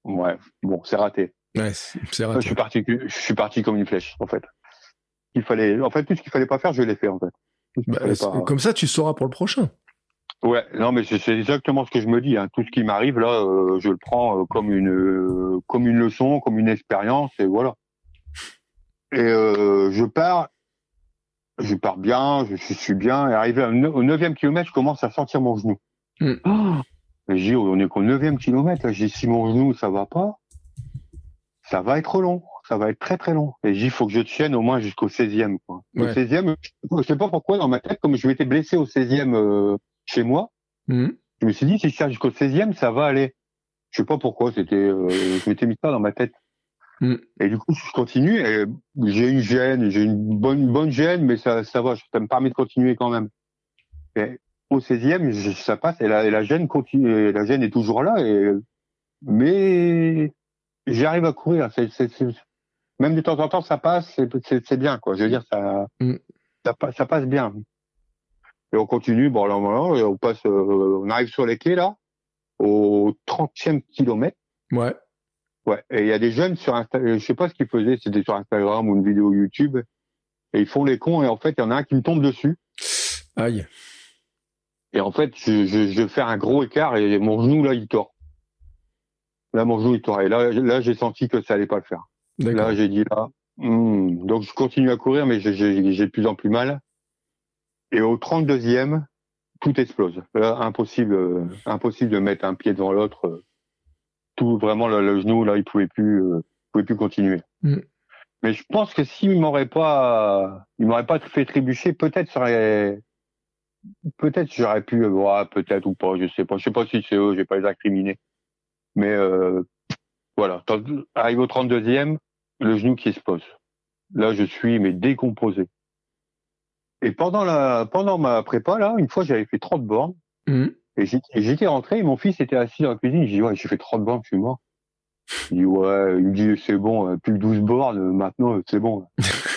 Ouais, bon, c'est raté. Ouais, c'est raté. Je suis parti, je suis parti comme une flèche en fait. Il fallait, en fait, tout ce qu'il fallait pas faire, je l'ai fait en fait. Bah, comme ça, tu sauras pour le prochain. Ouais, non, mais c'est exactement ce que je me dis. Hein. Tout ce qui m'arrive là, euh, je le prends euh, comme une comme une leçon, comme une expérience, et voilà. Et je pars je pars bien, je, suis bien. Et arrivé au neuvième kilomètre, je commence à sentir mon genou. Mm. Oh j'ai on est qu'au neuvième kilomètre. J'ai si mon genou, ça va pas, ça va être long. Ça va être très très long. Et j'ai faut que je tienne au moins jusqu'au 16e. Quoi. Au 16e, je sais pas pourquoi dans ma tête, comme je m'étais blessé au 16e euh, chez moi, mm. je me suis dit si je tiens jusqu'au 16e, ça va aller. Je sais pas pourquoi. C'était, euh, je m'étais mis ça dans ma tête. Mm. Et du coup, je continue et j'ai une gêne, j'ai une bonne bonne gêne, mais ça ça va, ça me permet de continuer quand même. Et au 16e, ça passe et la, la gêne continue, la gêne est toujours là et mais j'arrive à courir. C'est même de temps en temps, ça passe, c'est bien, quoi. Je veux dire, ça, mm. ça, ça, passe bien. Et on continue, bon, là, on passe, euh, on arrive sur les quais, là, au 30e kilomètre. Ouais. Ouais. Et il y a des jeunes sur Instagram, je sais pas ce qu'ils faisaient, c'était sur Instagram ou une vidéo YouTube, et ils font les cons, et en fait, il y en a un qui me tombe dessus. Aïe. Et en fait, je, je, je fais un gros écart et mon genou, là, il tord. Là, mon genou, il tord. Et là, là j'ai senti que ça allait pas le faire. Là, j'ai dit là. Hmm. Donc, je continue à courir, mais j'ai de plus en plus mal. Et au 32e, tout explose. Là, impossible, euh, impossible de mettre un pied devant l'autre. Tout vraiment le, genou là, il pouvait plus, euh, pouvait plus continuer. Hmm. Mais je pense que s'il m'aurait pas, il m'aurait pas fait trébucher, peut-être serait, peut-être j'aurais pu, voir, peut-être ou pas, je sais pas, je sais pas si c'est eux, j'ai pas les incriminés. Mais euh, voilà, arrive au 32e, le genou qui explose. Là, je suis mais décomposé. Et pendant la pendant ma prépa là, une fois j'avais fait 30 bornes mmh. et j'étais rentré et mon fils était assis dans la cuisine, il dit ouais, j'ai fait 30 bornes, je suis mort. Il dit ouais, il me dit c'est bon, plus que 12 bornes, maintenant c'est bon.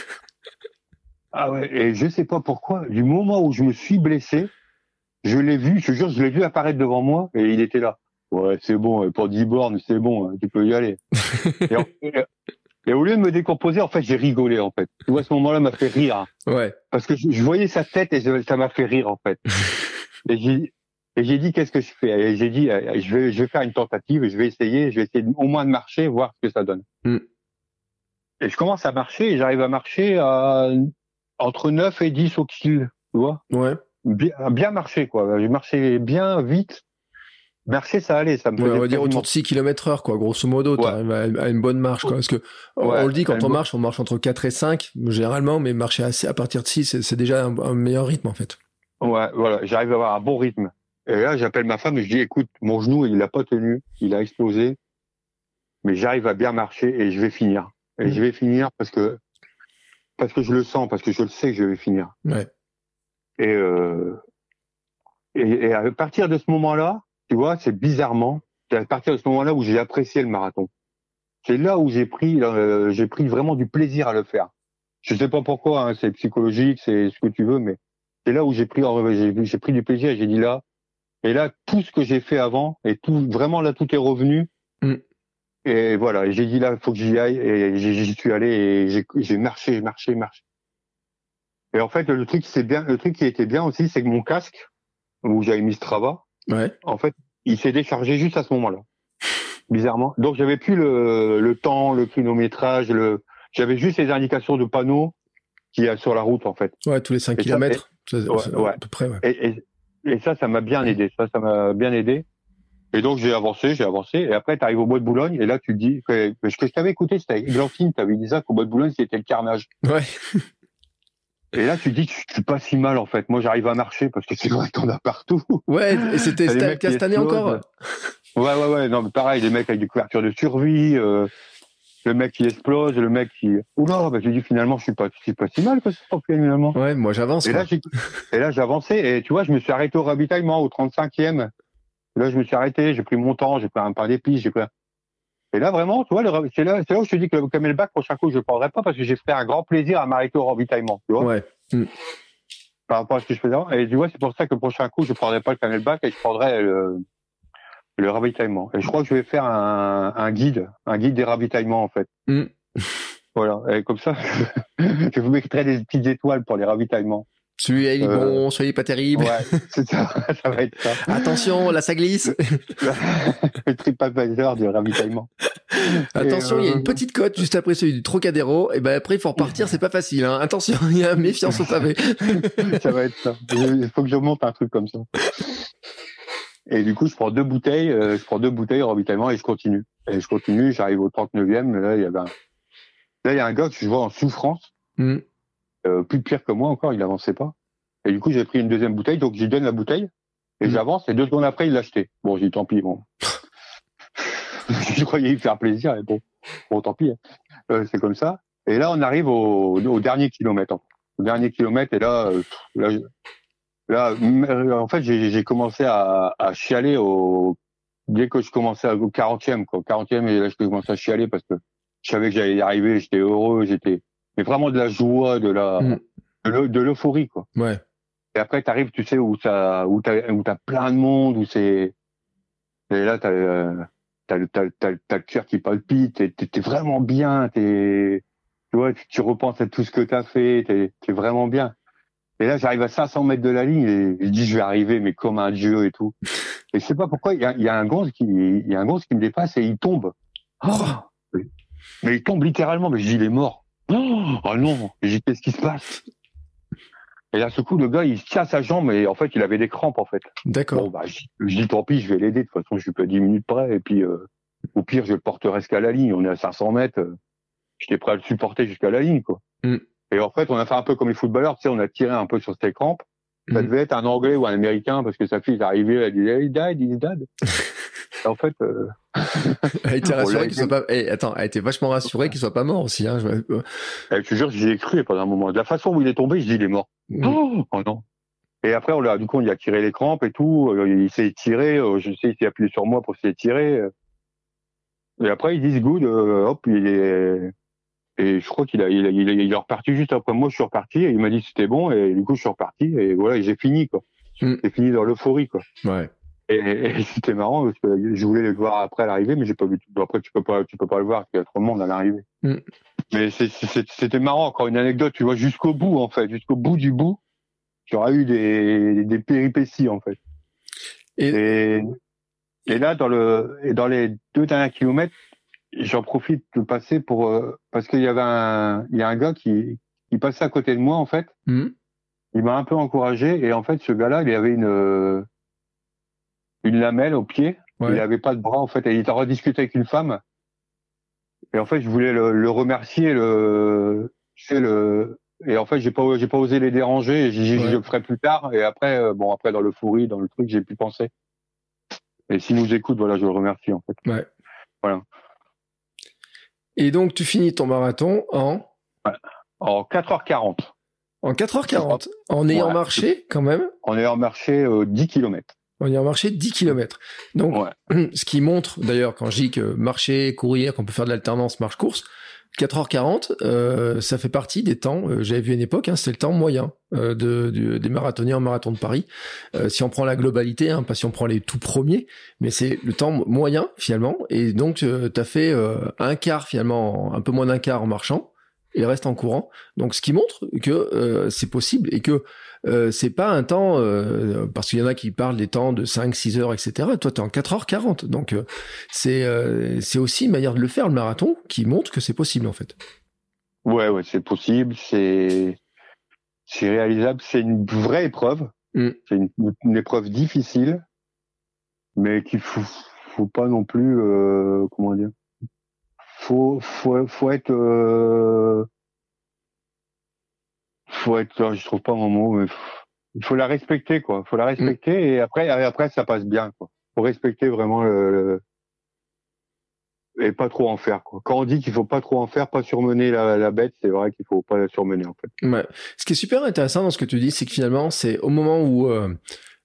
ah ouais, et je sais pas pourquoi, du moment où je me suis blessé, je l'ai vu, je te jure, je l'ai vu apparaître devant moi et il était là. Ouais, c'est bon, pour 10 bornes, c'est bon, tu peux y aller. Et au lieu de me décomposer, en fait, j'ai rigolé, en fait. Tu vois, ce moment-là m'a fait rire. Ouais. Parce que je, voyais sa tête et ça m'a fait rire, en fait. et j'ai, dit, qu'est-ce que je fais? Et j'ai dit, euh, je vais, je vais faire une tentative, je vais essayer, je vais essayer au moins de marcher, voir ce que ça donne. Mm. Et je commence à marcher et j'arrive à marcher à, entre 9 et 10 au kill, tu vois? Ouais. Bien, bien marché, quoi. J'ai marché bien vite Marcher, ça allait, ça me on va dire autour de 6 km heure, quoi, grosso modo, ouais. à une bonne marche, quoi. Parce que, on le dit, quand on marche, on marche entre 4 et 5, généralement, mais marcher assez à partir de 6, c'est déjà un, meilleur rythme, en fait. Ouais, voilà, j'arrive à avoir un bon rythme. Et là, j'appelle ma femme et je dis, écoute, mon genou, il a pas tenu, il a explosé, mais j'arrive à bien marcher et je vais finir. Et mmh. je vais finir parce que, parce que je le sens, parce que je le sais que je vais finir. Ouais. Et, euh, et, et à partir de ce moment-là, tu vois, c'est bizarrement, c'est à partir de ce moment-là où j'ai apprécié le marathon. C'est là où j'ai pris, euh, j'ai pris vraiment du plaisir à le faire. Je sais pas pourquoi, hein, c'est psychologique, c'est ce que tu veux, mais c'est là où j'ai pris, j'ai pris du plaisir. J'ai dit là, et là tout ce que j'ai fait avant et tout, vraiment là tout est revenu. Et voilà, j'ai dit là, il faut que j'y aille et j'y suis allé et j'ai marché, marché, marché. Et en fait, le truc, c'est bien, le truc qui était bien aussi, c'est que mon casque où j'avais mis Strava, Ouais. En fait, il s'est déchargé juste à ce moment-là. Bizarrement. Donc j'avais plus le, le temps, le chronométrage, le j'avais juste les indications de panneaux qui y a sur la route en fait. Ouais, tous les 5 km. ouais, à peu près. Et, et, et, ça, ça m'a bien aidé. Ça, ça m'a bien aidé. Et donc j'ai avancé, j'ai avancé. Et après, tu arrives au bois de Boulogne et là tu te dis que, que je t'avais écouté, c'était Glantine, tu avais dit ça qu'au bois de Boulogne c'était le carnage. Ouais. Et là, tu dis je suis pas si mal en fait. Moi, j'arrive à marcher parce que c'est vrai qu'on a partout. Ouais, et c'était Castané encore. Ouais, ouais, ouais. Non, mais pareil, les mecs avec des couvertures de survie, euh, le mec qui explose, le mec qui. Oula, bah, je dis finalement, je suis pas, je suis pas si mal que ce finalement. Ouais, moi j'avance. Et, là, et là, j'avançais et tu vois, je me suis arrêté au ravitaillement au 35e. Là, je me suis arrêté, j'ai pris mon temps, j'ai pris un pain d'épices, j'ai pris. Et là, vraiment, tu vois, c'est là, là où je te dis que le camelback, prochain coup, je ne prendrai pas parce que j'ai fait un grand plaisir à m'arrêter au ravitaillement, tu vois. Ouais. Mm. Par rapport à ce que je faisais avant. Et tu vois, c'est pour ça que le prochain coup, je ne prendrai pas le camelback et je prendrai le, le ravitaillement. Et je crois que je vais faire un, un guide, un guide des ravitaillements, en fait. Mm. Voilà. Et comme ça, je vous mettrai des petites étoiles pour les ravitaillements. Celui-là, il est bon, soyez pas terrible. Ouais, c'est ça, ça va être ça. Attention, là, ça glisse. le TripAdvisor du ravitaillement. Attention, il y a une euh, petite côte juste après celui du Trocadéro. Et ben après, il faut repartir, c'est pas facile. Hein. Attention, il y a méfiance au pavé. ça va être ça. Il faut que je monte un truc comme ça. Et du coup, je prends deux bouteilles, euh, je prends deux bouteilles au ravitaillement et je continue. Et je continue, j'arrive au 39e. Là, il y avait un... là, il y a un gars que je vois en souffrance. Mm. Euh, plus pire que moi encore, il avançait pas. Et du coup, j'ai pris une deuxième bouteille, donc j'y donne la bouteille et mm. j'avance. Et deux secondes après, il l'a acheté. Bon, j'ai dit tant pis. Bon, je croyais lui faire plaisir. Et bon, bon, tant pis. Hein. Euh, c'est comme ça. Et là, on arrive au, au dernier kilomètre. Au dernier kilomètre, et là, euh, là, là, en fait, j'ai commencé à, à, chialer au dès que je commençais au 40e, quoi. Au 40e, et là, je commençais à chialer parce que je savais que j'allais y arriver, j'étais heureux, j'étais, mais vraiment de la joie, de la, Mm. de l'eu- de l'euphorie, quoi. Ouais. Et après, t'arrives, tu sais, où t'as, où t'as, où t'as plein de monde, où c'est, et là, t'as, euh, t'as, le- t'as, le- t'as, le- t'as le cœur qui palpite, t'es, t'es, t'es vraiment bien, t'es, tu vois, tu, tu repenses à tout ce que t'as fait, t'es, t'es vraiment bien. Et là, j'arrive à 500 mètres de la ligne et je dis, je vais arriver, mais comme un dieu et tout. Et je sais pas pourquoi, il y a, il y a un gonze qui, il y a un gonze qui me dépasse et il tombe. Oh. Mais il tombe littéralement, mais je dis, il est mort. Oh, oh non! Dis, qu'est-ce qui se passe? Et là, ce coup, le gars, il tient sa jambe et en fait, il avait des crampes, en fait. D'accord. Bon, bah, je dis, tant pis, je vais l'aider. De toute façon, je suis pas 10 minutes près. Et puis, euh, au pire, je le porterai jusqu'à la ligne. On est à 500 mètres. euh, J'étais prêt à le supporter jusqu'à la ligne, quoi. Mm. Et en fait, on a fait un peu comme les footballeurs. Tu sais, on a tiré un peu sur ses crampes. Ça Mm. devait être un Anglais ou un Américain parce que sa fille est arrivée, elle disait, he died, he's dead. Et en fait, euh, Elle On rassurée qu'il soit pas. Eh, attends, elle été vachement rassurée qu'il soit pas mort aussi. Hein. Je... euh, eh, je te jure, j'y ai cru pendant un moment. De la façon où il est tombé, je dis, il est mort. Mm. Oh, oh non. Et après, on l'a, du coup, on y a tiré les crampes et tout. euh, Il s'est tiré. euh, Je sais, il s'est appuyé sur moi pour s'étirer. Et après, ils disent good. hop, il est. Et je crois qu'il a, il, a- il, a- il est reparti juste après moi. Je suis reparti et il m'a dit que c'était bon. Et du coup, je suis reparti et voilà, j'ai fini quoi. Mm. J'ai fini dans l'euphorie quoi. Ouais. Et, et c'était marrant parce que je voulais le voir après à l'arrivée, mais j'ai pas vu. Bon, après, tu peux pas, tu peux pas le voir parce qu'il y a trop de monde à l'arrivée. Mm. Mais c'était marrant. Encore une anecdote, tu vois, jusqu'au bout en fait, jusqu'au bout du bout, tu auras eu des, des péripéties en fait. Et, Et, et là, dans le, et dans les deux derniers kilomètres, j'en profite de passer pour euh, parce qu'il y avait un, il y a un gars qui, qui passait à côté de moi en fait. Hmm. Il m'a un peu encouragé et en fait, ce gars-là, il avait une une lamelle au pied. Ouais. Il avait pas de bras en fait. Et il était en train de discuter avec une femme. Et en fait, je voulais le, le remercier, le. Et en fait, j'ai pas, j'ai pas osé les déranger. et J'ai dit, Ouais. je le ferai plus tard. Et après, euh, bon, après dans le fourri, dans le truc, j'ai pu penser. Et s'il nous écoute, voilà, je le remercie en fait. Ouais. Voilà. Et donc, tu finis ton marathon en, En 4h40, en 4h40, en ayant Ouais. marché quand même, en marché euh, 10 km. en ayant marché 10 km. Donc, Ouais. ce qui montre, d'ailleurs, quand je dis que marcher, courir, qu'on peut faire de l'alternance marche-course, 4h40, euh, ça fait partie des temps, euh, j'avais vu une époque, hein, c'est le temps moyen euh, de, du- des marathoniens en marathon de Paris. Euh, si on prend la globalité, hein, pas si on prend les tout premiers, mais c'est le temps moyen finalement. Et donc, tu as fait un quart finalement, un peu moins d'un quart en marchant, et reste en courant. Donc, ce qui montre que c'est possible et que euh, c'est pas un temps, euh, parce qu'il y en a qui parlent des temps de 5, 6 heures, etc. Toi, tu es en 4h40. Donc, euh, c'est euh, c'est aussi une manière de le faire, le marathon, qui montre que c'est possible, en fait. Ouais, ouais, c'est possible, c'est c'est réalisable, c'est une vraie épreuve. Mm. C'est une, une épreuve difficile, mais qu'il faut, faut pas non plus, euh, comment dire, faut faut faut être, euh, faut être, je trouve pas mon mot, mais il faut la respecter quoi. Faut la respecter et après après ça passe bien quoi. Faut respecter vraiment le, le- et pas trop en faire quoi. Quand on dit qu'il faut pas trop en faire, pas surmener la, la bête, c'est vrai qu'il faut pas la surmener en fait. Ouais. Ce qui est super intéressant dans ce que tu dis, c'est que finalement, c'est au moment où euh,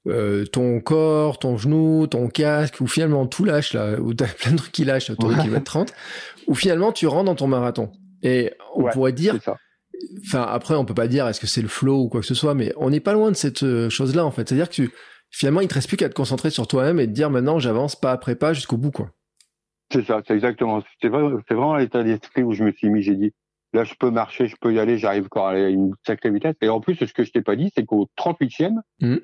euh, ton corps, ton genou, ton casque, où finalement tout lâche, là, où t'as plein de trucs qui lâchent de Ouais. kilomètre 30, où finalement tu rentres dans ton marathon. Et on Ouais, pourrait dire. Enfin après on peut pas dire est-ce que c'est le flow ou quoi que ce soit, mais on n'est pas loin de cette euh, chose-là en fait. C'est-à-dire que tu, finalement il te reste plus qu'à te concentrer sur toi-même et te dire maintenant j'avance pas après pas jusqu'au bout quoi. C'est ça, c'est exactement. C'est vrai, c'est vraiment l'état d'esprit où je me suis mis. J'ai dit, là, je peux marcher, je peux y aller, j'arrive encore à une sacrée vitesse. Et en plus, ce que je t'ai pas dit, c'est qu'au 38e, Mhm.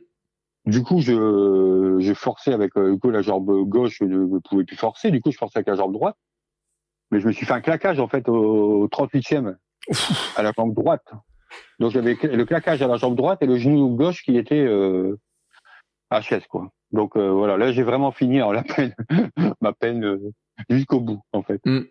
du coup, je, je forçais avec euh, du coup, la jambe gauche, je ne pouvais plus forcer. Du coup, je forçais avec la jambe droite. Mais je me suis fait un claquage, en fait, au 38e, à la jambe droite. Donc, j'avais le claquage à la jambe droite et le genou gauche qui était euh, HS, quoi. Donc, euh, voilà, là, j'ai vraiment fini en la peine, ma peine euh, jusqu'au bout, en fait. Mm.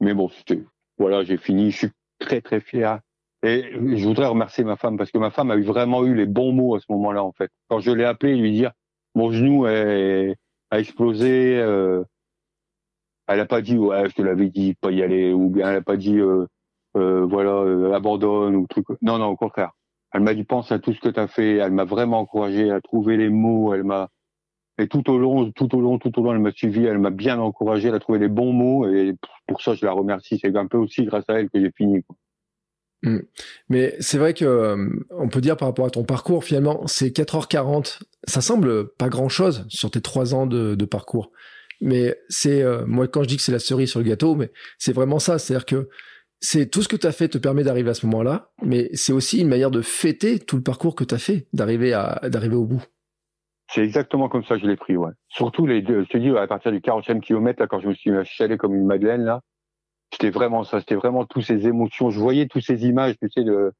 Mais bon, c'était, voilà, j'ai fini, je suis très, très fier. Et je voudrais remercier ma femme parce que ma femme a eu vraiment eu les bons mots à ce moment-là, en fait. Quand je l'ai appelé, lui dire, mon genou est, a explosé, euh, elle a pas dit, ouais, je te l'avais dit, pas y aller, ou bien elle a pas dit, euh, voilà, euh, abandonne ou truc. Non, non, au contraire. Elle m'a dit, pense à tout ce que tu as fait. Elle m'a vraiment encouragé à trouver les mots. Elle m'a, et tout au long, tout au long, tout au long, elle m'a suivi. Elle m'a bien encouragé. Elle a trouvé les bons mots et pour ça, je la remercie. C'est un peu aussi grâce à elle que j'ai fini. Quoi. Mm. Mais c'est vrai que euh, on peut dire par rapport à ton parcours, finalement, c'est 4h40. Ça semble pas grand chose sur tes trois ans de, parcours. Mais c'est, euh, moi, quand je dis que c'est la cerise sur le gâteau, mais c'est vraiment ça. C'est-à-dire que c'est tout ce que tu as fait te permet d'arriver à ce moment-là, mais c'est aussi une manière de fêter tout le parcours que tu as fait, d'arriver à, d'arriver au bout. C'est exactement comme ça que je l'ai pris, ouais. Surtout les deux, je te dis, à partir du 40e kilomètre, là, quand je me suis chalé comme une madeleine, là, c'était vraiment ça, c'était vraiment toutes ces émotions. Je voyais toutes ces images, tu sais, de,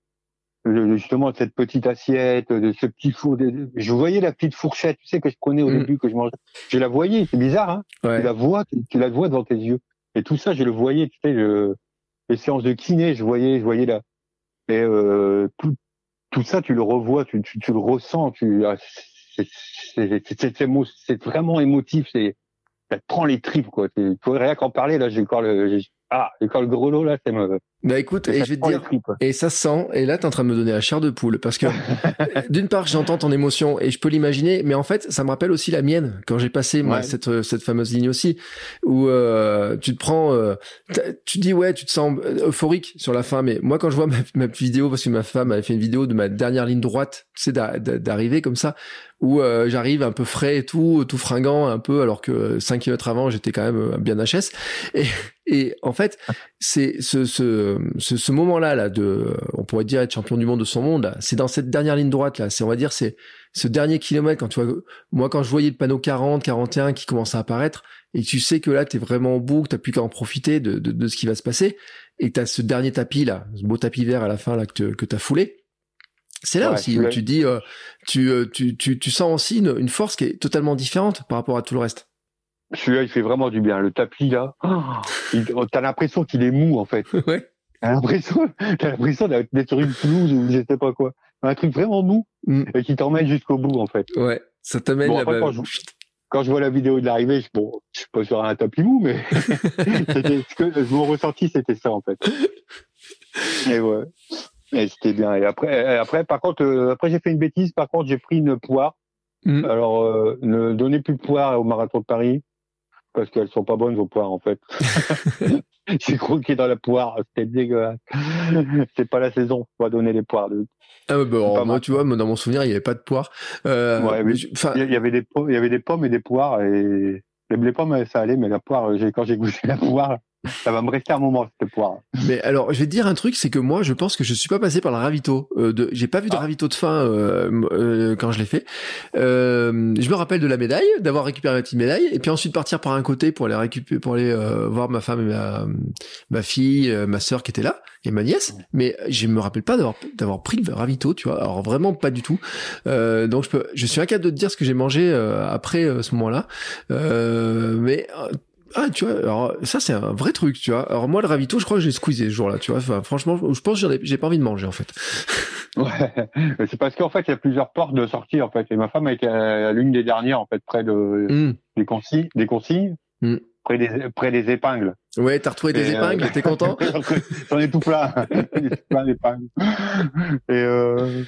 justement de cette petite assiette, de ce petit four. je voyais la petite fourchette, tu sais, que je prenais au mm. début, que je mangeais. Je la voyais, c'est bizarre, hein. Tu la vois, tu, la vois devant tes yeux. Et tout ça, je le voyais, tu sais, les séances de kiné, je voyais, je voyais là. Et euh, tout, tout ça, tu le revois, tu, tu, tu le ressens, tu, ah, c'est vraiment émotif, c'est, ça te prend les tripes, quoi. Tu rien qu'en parler, là, j'ai encore le, ah, quand le grelot là, c'est me. Bah écoute, et je vais te dire, et ça sent, et là t'es en train de me donner la chair de poule, parce que d'une part j'entends ton émotion et je peux l'imaginer, mais en fait ça me rappelle aussi la mienne quand j'ai passé moi cette cette fameuse ligne aussi, où euh, tu te prends, euh, tu dis ouais, tu te sens euphorique sur la fin, mais moi quand je vois ma, ma vidéo, parce que ma femme avait fait une vidéo de ma dernière ligne droite, tu sais d'arriver comme ça, où euh, j'arrive un peu frais et tout, tout fringant un peu, alors que 5 km avant j'étais quand même bien HS, et et en fait, c'est ce, ce, ce, ce moment-là, là, de, on pourrait dire être champion du monde de son monde, c'est dans cette dernière ligne droite, là. C'est, on va dire, c'est ce dernier kilomètre, quand tu vois, moi, quand je voyais le panneau 40, 41 qui commence à apparaître, et tu sais que là, t'es vraiment au bout, que t'as plus qu'à en profiter de, de, de, ce qui va se passer, et t'as ce dernier tapis, là, ce beau tapis vert à la fin, là, que, que t'as foulé. C'est là aussi où tu dis, euh, tu, euh, tu, tu, tu, sens aussi une, une force qui est totalement différente par rapport à tout le reste. Celui-là, il fait vraiment du bien. Le tapis, là, oh, t'as l'impression qu'il est mou, en fait. Ouais. T'as l'impression, d'être sur une pelouse ou je sais pas quoi. Un truc vraiment mou mm. et qui t'emmène jusqu'au bout, en fait. Ouais, ça t'amène bon, là-bas. Quand, je vois la vidéo de l'arrivée, je, bon, je suis pas sur un tapis mou, mais ce que mon ressenti, c'était ça, en fait. Et ouais. Et c'était bien. Et après, après, par contre, euh, après j'ai fait une bêtise. Par contre, j'ai pris une poire. Mm. Alors, euh, ne donnez plus de poire au marathon de Paris parce qu'elles sont pas bonnes vos poires en fait. J'ai croqué dans la poire, c'était dégueulasse. C'est pas la saison, on va donner les poires. Ah bah, moi tu vois, dans mon souvenir il y avait pas de poires. Euh, ouais, il y avait des il y avait des pommes et des poires et les pommes ça allait, mais la poire, quand j'ai goûté la poire, ça va me rester un moment cette poire. Mais alors, je vais te dire un truc, c'est que moi, je pense que je suis pas passé par le ravito. Euh, de, j'ai pas vu de ah. ravito de fin euh, euh, quand je l'ai fait. Euh, je me rappelle de la médaille, d'avoir récupéré ma petite médaille, et puis ensuite partir par un côté pour aller récupérer, pour aller euh, voir ma femme et ma, ma fille, euh, ma sœur qui était là et ma nièce. Mais je me rappelle pas d'avoir d'avoir pris le ravito, tu vois. Alors vraiment pas du tout. donc je peux, je suis incapable de te dire ce que j'ai mangé après ce moment-là. mais ah, tu vois, alors ça c'est un vrai truc, tu vois. Alors moi le ravito, je crois que j'ai squeezé ce jour-là, tu vois. Enfin, franchement, je pense que j'ai pas envie de manger en fait. Ouais, c'est parce qu'en fait il y a plusieurs portes de sortie en fait. Et ma femme a été à l'une des dernières en fait, près de hmm. des consignes, des consignes, hmm. près des près des épingles. Ouais, t'as retrouvé des épingles, euh... t'es content J'en ai tout plein, plein d'épingles. Et euh...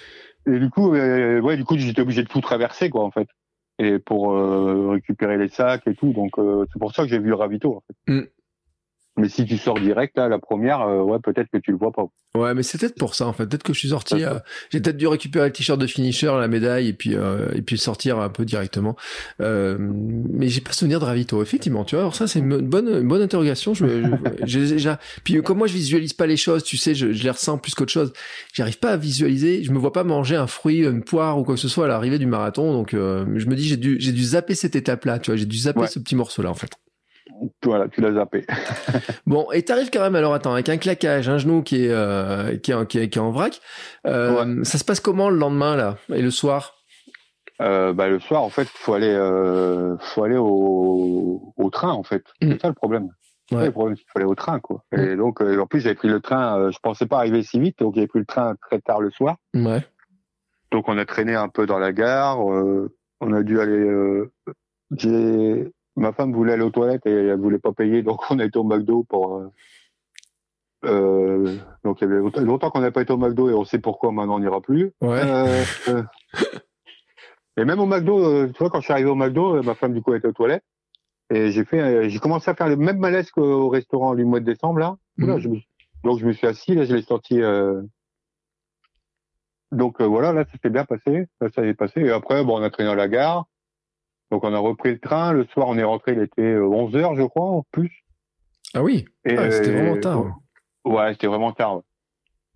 et du coup, euh, ouais, du coup j'étais obligé de tout traverser quoi en fait et pour euh, récupérer les sacs et tout. Donc euh, c'est pour ça que j'ai vu le ravito. En fait. Mm. Mais si tu sors direct là, la première, euh, ouais, peut-être que tu le vois pas. Ouais, mais c'est peut-être pour ça en fait. Peut-être que je suis sorti. Euh, j'ai peut-être dû récupérer le t-shirt de finisher, la médaille, et puis euh, et puis sortir un peu directement. mais j'ai pas souvenir de ravito. Effectivement, tu vois. Alors ça, c'est une bonne une bonne interrogation. Je, j'ai déjà. Puis comme moi, je visualise pas les choses. Tu sais, je, je les ressens plus qu'autre chose. J'arrive pas à visualiser. Je me vois pas manger un fruit, une poire ou quoi que ce soit à l'arrivée du marathon. Donc je me dis, j'ai dû j'ai dû zapper cette étape-là. Tu vois, j'ai dû zapper ce petit morceau-là en fait. Voilà, tu l'as zappé. bon, et t'arrives quand même, alors attends, avec un claquage, un genou qui est, euh, qui, est, qui, est, qui est en vrac. Euh, Ça se passe comment le lendemain, là, et le soir? Euh, bah, Le soir, en fait, faut aller, faut aller au, au train, en fait. C'est mm. ça le problème. Ouais. Le problème, c'est qu'il faut aller au train, quoi. Et donc, euh, en plus, j'avais pris le train, je pensais pas arriver si vite, donc j'avais pris le train très tard le soir. Ouais. Donc, on a traîné un peu dans la gare. on a dû aller. j'ai ma femme voulait aller aux toilettes et elle voulait pas payer, donc on a été au McDo pour. Euh, euh, donc il y avait longtemps qu'on n'a pas été au McDo et on sait pourquoi maintenant on n'ira plus. Ouais. Euh, et même au McDo, tu vois, quand je suis arrivé au McDo, ma femme du coup était aux toilettes. Et j'ai fait, j'ai commencé à faire le même malaise qu'au restaurant du mois de décembre là. Mhm. je me- donc je me suis assis, là je l'ai sorti. euh, Donc voilà, là ça s'est bien passé, là ça s'est passé. Et après, bon, on a traîné à la gare. Donc on a repris le train. Le soir, on est rentré, il était 11 heures, je crois, en plus. Ah oui. Ah, c'était euh, vraiment tard. Ouais, c'était vraiment tard.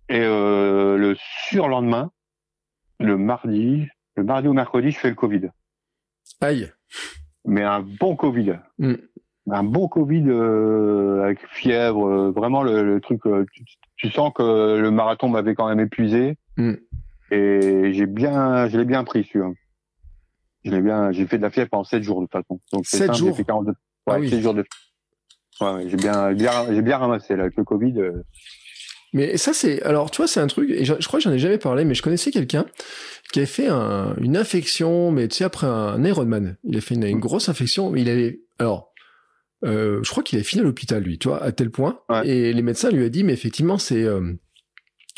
Et euh, le surlendemain, le mardi, le mardi ou mercredi, je fais le Covid. Aïe. Mais un bon Covid. Mm. Un bon Covid euh, avec fièvre, euh, vraiment le, le truc. euh, tu, tu sens que le marathon m'avait quand même épuisé. Mm. Et j'ai bien, je l'ai bien pris celui-là. Je l'ai bien, j'ai fait de la fièvre pendant 7 jours de toute façon. Donc c'est Sept simple, jours j'ai fait 42. Ouais, Ah oui. 7 jours de. Ouais, j'ai bien, bien, j'ai bien ramassé là avec le Covid. euh, Mais ça, c'est. Alors, tu vois, c'est un truc. Et je, je crois que j'en ai jamais parlé, mais je connaissais quelqu'un qui avait fait un- une infection, mais tu sais, après un Ironman. Il a fait une, une grosse infection. mais Il avait. Alors. euh, je crois qu'il avait fini à l'hôpital, lui, tu vois, à tel point. Ouais. Et les médecins lui ont dit, mais effectivement, c'est euh,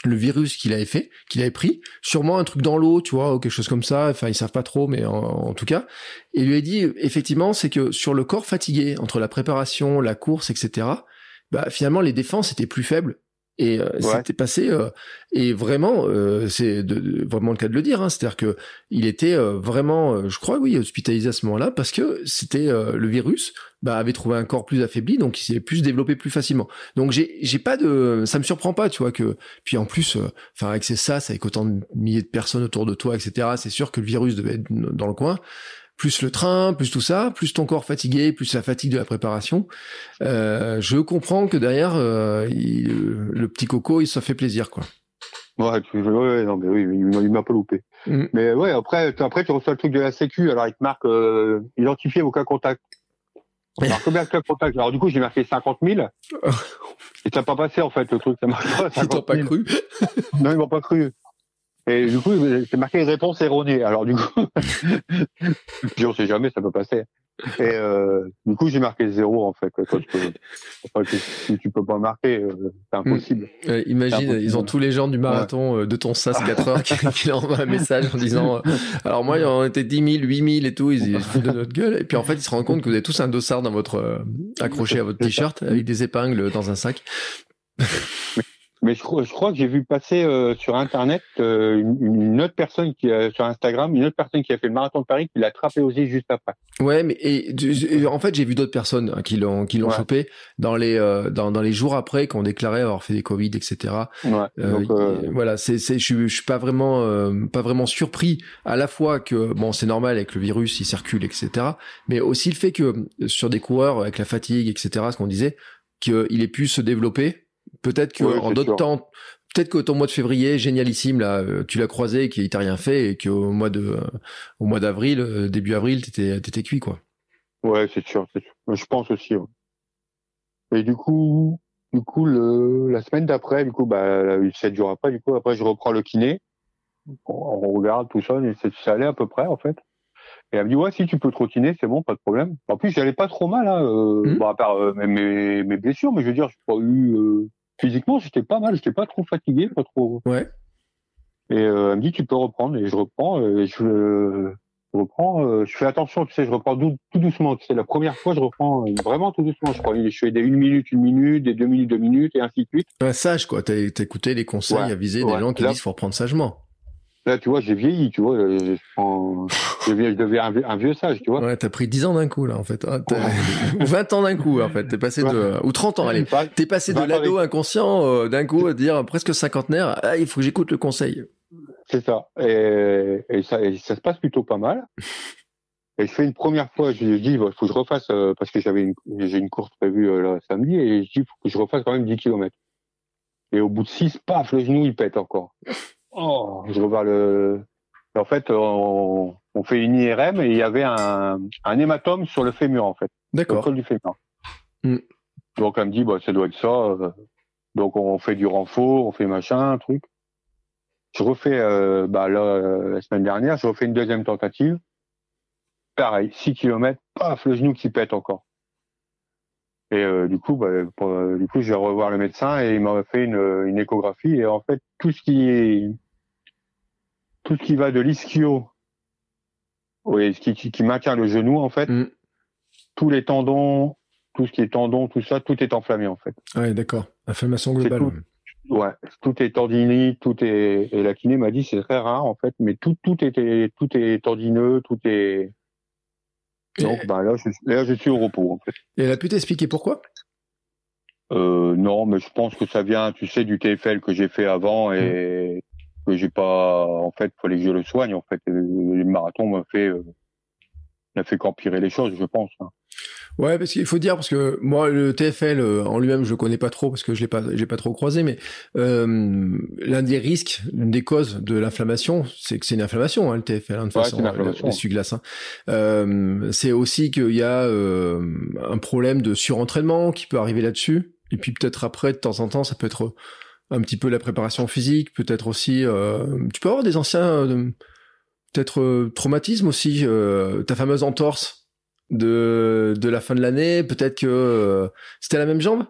le virus qu'il avait fait, qu'il avait pris, sûrement un truc dans l'eau, tu vois, ou quelque chose comme ça. Enfin, ils savent pas trop, mais en, tout cas. Et lui a dit, effectivement, c'est que sur le corps fatigué, entre la préparation, la course, etc., bah, finalement, les défenses étaient plus faibles. Et euh, c'était passé euh, et vraiment euh, c'est de- de- vraiment le cas de le dire hein, c'est-à-dire que il était euh, vraiment euh, je crois oui hospitalisé à ce moment-là parce que c'était euh, le virus bah, avait trouvé un corps plus affaibli donc il s'est plus développé plus facilement. Donc j'ai j'ai pas de ça me surprend pas tu vois que puis en plus euh, enfin avec ces sas avec autant de milliers de personnes autour de toi etc c'est sûr que le virus devait être dans le coin plus le train, plus tout ça, plus ton corps fatigué, plus la fatigue de la préparation. Euh, je comprends que derrière, euh, il- le petit coco, il se fait plaisir, quoi. Ouais, tu, ouais, non, mais oui, il m'a- pas loupé. Mm. Mais ouais, après, après, tu reçois le truc de la Sécu, alors il te marque euh, identifier vos cas contacts. Alors, combien de cas contacts Alors, du coup, j'ai marqué 50 000. Et ça n'a pas passé, en fait, le truc, ça marche pas. Ils t'ont 50 pas 000. cru. Non, ils m'ont pas cru. Et du coup, c'est marqué réponse erronée. Alors, du coup, je on sait jamais, ça peut passer. Et euh, du coup, j'ai marqué zéro, en fait. Si tu peux pas marquer, euh, c'est impossible. Euh, imagine, impossible. ils ont tous les gens du marathon euh, de ton SAS 4 heures qui, qui leur envoient un message en disant euh, Alors moi, il en était 10 000, 8 000 et tout, ils ils se foutent de notre gueule. Et puis en fait, ils se rendent compte que vous avez tous un dossard dans votre euh, accroché à votre t-shirt avec des épingles dans un sac. Mais je crois, je crois que j'ai vu passer euh, sur Internet euh, une, une autre personne qui a, sur Instagram, une autre personne qui a fait le marathon de Paris qui l'a attrapé aussi juste après. Ouais, mais et, en fait, j'ai vu d'autres personnes hein, qui l'ont qui l'ont Ouais. chopé dans les euh, dans, dans les jours après qu'on déclarait avoir fait des Covid, etc. Ouais. Euh, Donc, euh, voilà, c'est, c'est, je, suis- je suis pas vraiment, euh, pas vraiment surpris à la fois que bon, c'est normal avec le virus, il circule, etc. Mais aussi le fait que euh, sur des coureurs avec la fatigue, etc. Ce qu'on disait, qu'il ait pu se développer. Peut-être que Ouais, en d'autres temps, peut-être que ton mois de février, génialissime là, euh, tu l'as croisé et qu'il t'a rien fait et qu'au mois de, euh, au mois d'avril, euh, début avril, t'étais, t'étais cuit quoi. ouais, c'est sûr, c'est sûr. Je pense aussi. ouais. Et du coup, du coup, le, la semaine d'après, du coup, bah, sept jours après, du coup, après, je reprends le kiné. On, regarde tout ça, et ça allait à peu près, en fait. Et elle me dit, ouais, si tu peux trottiner, c'est bon, pas de problème. En plus, j'allais pas trop mal, hein, euh, Mhm. bon, à part euh, mes, mes, mes blessures, mais je veux dire, j'ai pas eu, euh, physiquement, j'étais pas mal, j'étais pas trop fatigué, pas trop. Ouais. Et euh, elle me dit, tu peux reprendre, et je reprends, et je, euh, je reprends, euh, je fais attention, tu sais, je reprends dou- tout doucement, tu sais, la première fois, je reprends euh, vraiment tout doucement, je crois, je fais des une minute, une minute, des deux minutes, deux minutes, et ainsi de suite. Un sage quoi. T'as, t'as écouté les conseils Ouais, avisés ouais. des gens qui Là- disent faut reprendre sagement. Là, tu vois, j'ai vieilli, tu vois, je, prends- je deviens, un, vieux, un vieux sage, tu vois. Ouais, t'as pris 10 ans d'un coup là en fait. Ah, Ou 20 ans d'un coup en fait. T'es passé de ou 30 ans allez. T'es passé de l'ado inconscient euh, d'un coup à dire presque cinquantenaire. Ah, il faut que j'écoute le conseil. C'est ça. Et, et ça. et ça se passe plutôt pas mal. Et je fais une première fois, je lui dis, il faut que je refasse, euh, parce que j'avais une, j'ai une course prévue euh, là, samedi, et je dis, il faut que je refasse quand même 10 km. Et au bout de 6, paf, le genou, il pète encore. Oh, je revois le... en fait, on, on fait une IRM et il y avait un, un hématome sur le fémur, en fait. D'accord. du fémur. Mm. Donc, elle me dit, bah, ça doit être ça. euh. Donc, on fait du renfort, on fait machin, un truc. Je refais, euh, bah, là, euh, la semaine dernière, je refais une deuxième tentative. Pareil, 6 km, paf, le genou qui pète encore. Et euh, du coup, bah, pour- du coup, je vais revoir le médecin et il m'a fait une, une échographie. Et en fait, tout ce qui est, tout ce qui va de l'ischio, oui, ce qui, qui, qui maintient le genou, en fait, Mm. tous les tendons, tout ce qui est tendons, tout ça, tout est enflammé en fait. Ouais, d'accord. Inflammation globale. Tout, ouais. tout est tendinite, tout est. Et la kiné m'a dit c'est très rare en fait, mais tout tout est tout est tendineux, tout est. Donc bah, là, je, là, je suis au repos en fait. Et elle a pu t'expliquer pourquoi? Euh, Non, mais je pense que ça vient, tu sais, du TFL que j'ai fait avant et mmh. Que j'ai pas. En fait, fallait que je le soigne. En fait, le marathon m'a fait. Euh, n'a fait qu'empirer les choses, je pense. Hein. Ouais, parce qu'il faut dire parce que moi le TFL euh, en lui-même je le connais pas trop parce que je l'ai pas j'ai pas trop croisé, mais euh, l'un des risques, l'une des causes de l'inflammation, c'est que c'est une inflammation hein, le TFL hein, de ouais, façon, les Hein. Euh, c'est aussi qu'il y a euh, un problème de surentraînement qui peut arriver là-dessus, et puis peut-être après de temps en temps ça peut être un petit peu la préparation physique, peut-être aussi tu peux avoir des anciens peut-être traumatismes aussi, ta fameuse entorse de, de la fin de l'année Peut-être que euh, c'était la même jambe?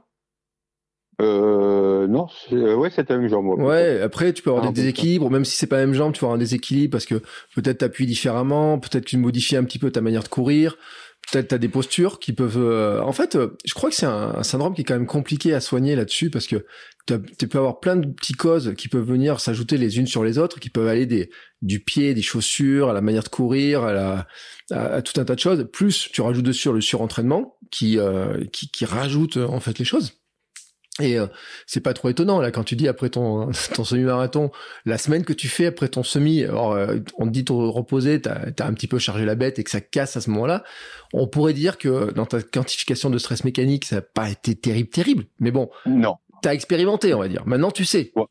Euh, non, euh, ouais, c'était la même jambe. Ouais, après, tu peux avoir ah, des déséquilibres, même si c'est pas la même jambe, tu peux avoir un déséquilibre parce que peut-être t'appuies différemment, peut-être tu modifies un petit peu ta manière de courir, peut-être t'as des postures qui peuvent. Euh, en fait, euh, je crois que c'est un, syndrome qui est quand même compliqué à soigner là-dessus parce que tu peux avoir plein de petites causes qui peuvent venir s'ajouter les unes sur les autres, qui peuvent aller des du pied, des chaussures, à la manière de courir, à, tout un tas de choses. Plus tu rajoutes dessus le surentraînement qui, euh, qui qui rajoute en fait les choses. Et euh, c'est pas trop étonnant là quand tu dis après ton ton semi-marathon, la semaine que tu fais après ton semi, alors, euh, on te dit de reposer, t'as as un petit peu chargé la bête et que ça casse à ce moment-là. On pourrait dire que dans ta quantification de stress mécanique, ça n'a pas été terrible, terrible. Mais bon, non. T'as expérimenté, on va dire. Maintenant, tu sais. Ouais.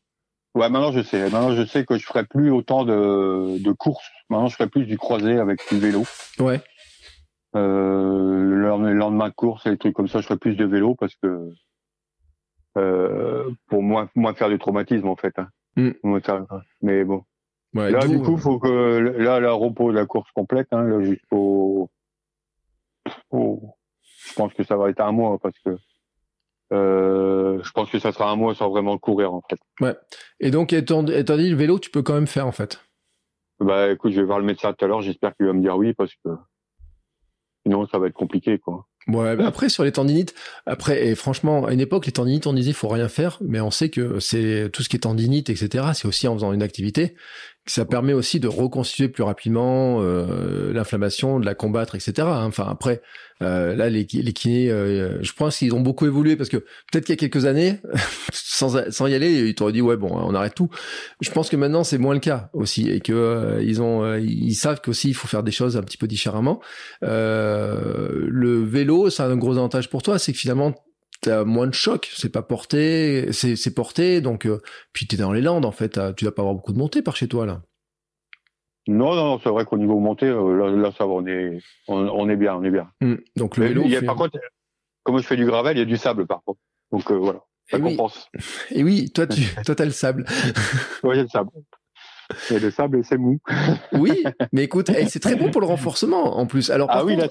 ouais. maintenant je sais. Maintenant je sais que je ferai plus autant de, de courses. Maintenant je ferai plus du croisé avec du vélo. Ouais. Euh, le lendemain de course et des trucs comme ça, je ferai plus de vélo parce que pour moins moins faire du traumatisme en fait. Hein. Mm. Mais bon. là du coup, faut que là la repos de la course complète, hein, là, jusqu'au. je pense que ça va être un mois parce que. Euh, je pense que ça sera un mois sans vraiment courir en fait. Ouais. Et donc étant, étant dit le vélo, tu peux quand même faire en fait. Bah écoute, je vais voir le médecin tout à l'heure. J'espère qu'il va me dire oui parce que sinon ça va être compliqué quoi. Ouais, après sur les tendinites, après et franchement à une époque les tendinites on disait faut rien faire, mais on sait que c'est tout ce qui est tendinite etc. C'est aussi en faisant une activité ça permet aussi de reconstituer plus rapidement euh, l'inflammation, de la combattre, etc. Hein. Enfin après, euh, là les, les kinés, euh, je pense qu'ils ont beaucoup évolué parce que peut-être qu'il y a quelques années, sans, sans y aller, ils t'auraient dit ouais bon, on arrête tout. Je pense que maintenant c'est moins le cas aussi et que euh, ils ont, euh, ils savent qu'aussi il faut faire des choses un petit peu différemment. le vélo, c'est un gros avantage pour toi, c'est que finalement t'as moins de choc, c'est pas porté, c'est porté, donc euh, puis t'es dans les Landes en fait, tu dois pas avoir beaucoup de montée par chez toi là. Non, non, c'est vrai qu'au niveau montée, euh, là, ça va, on est, on, est bien, on est bien. Mmh. donc le vélo. Il y a, Par contre, comme je fais du gravel, il y a du sable par contre, donc euh, voilà, ça et compense. Et oui, toi tu, toi t'as le sable. oui, a le sable. Il y a le sable et c'est mou. oui, mais écoute, eh, c'est très bon pour le renforcement en plus. Alors, ah oui, là,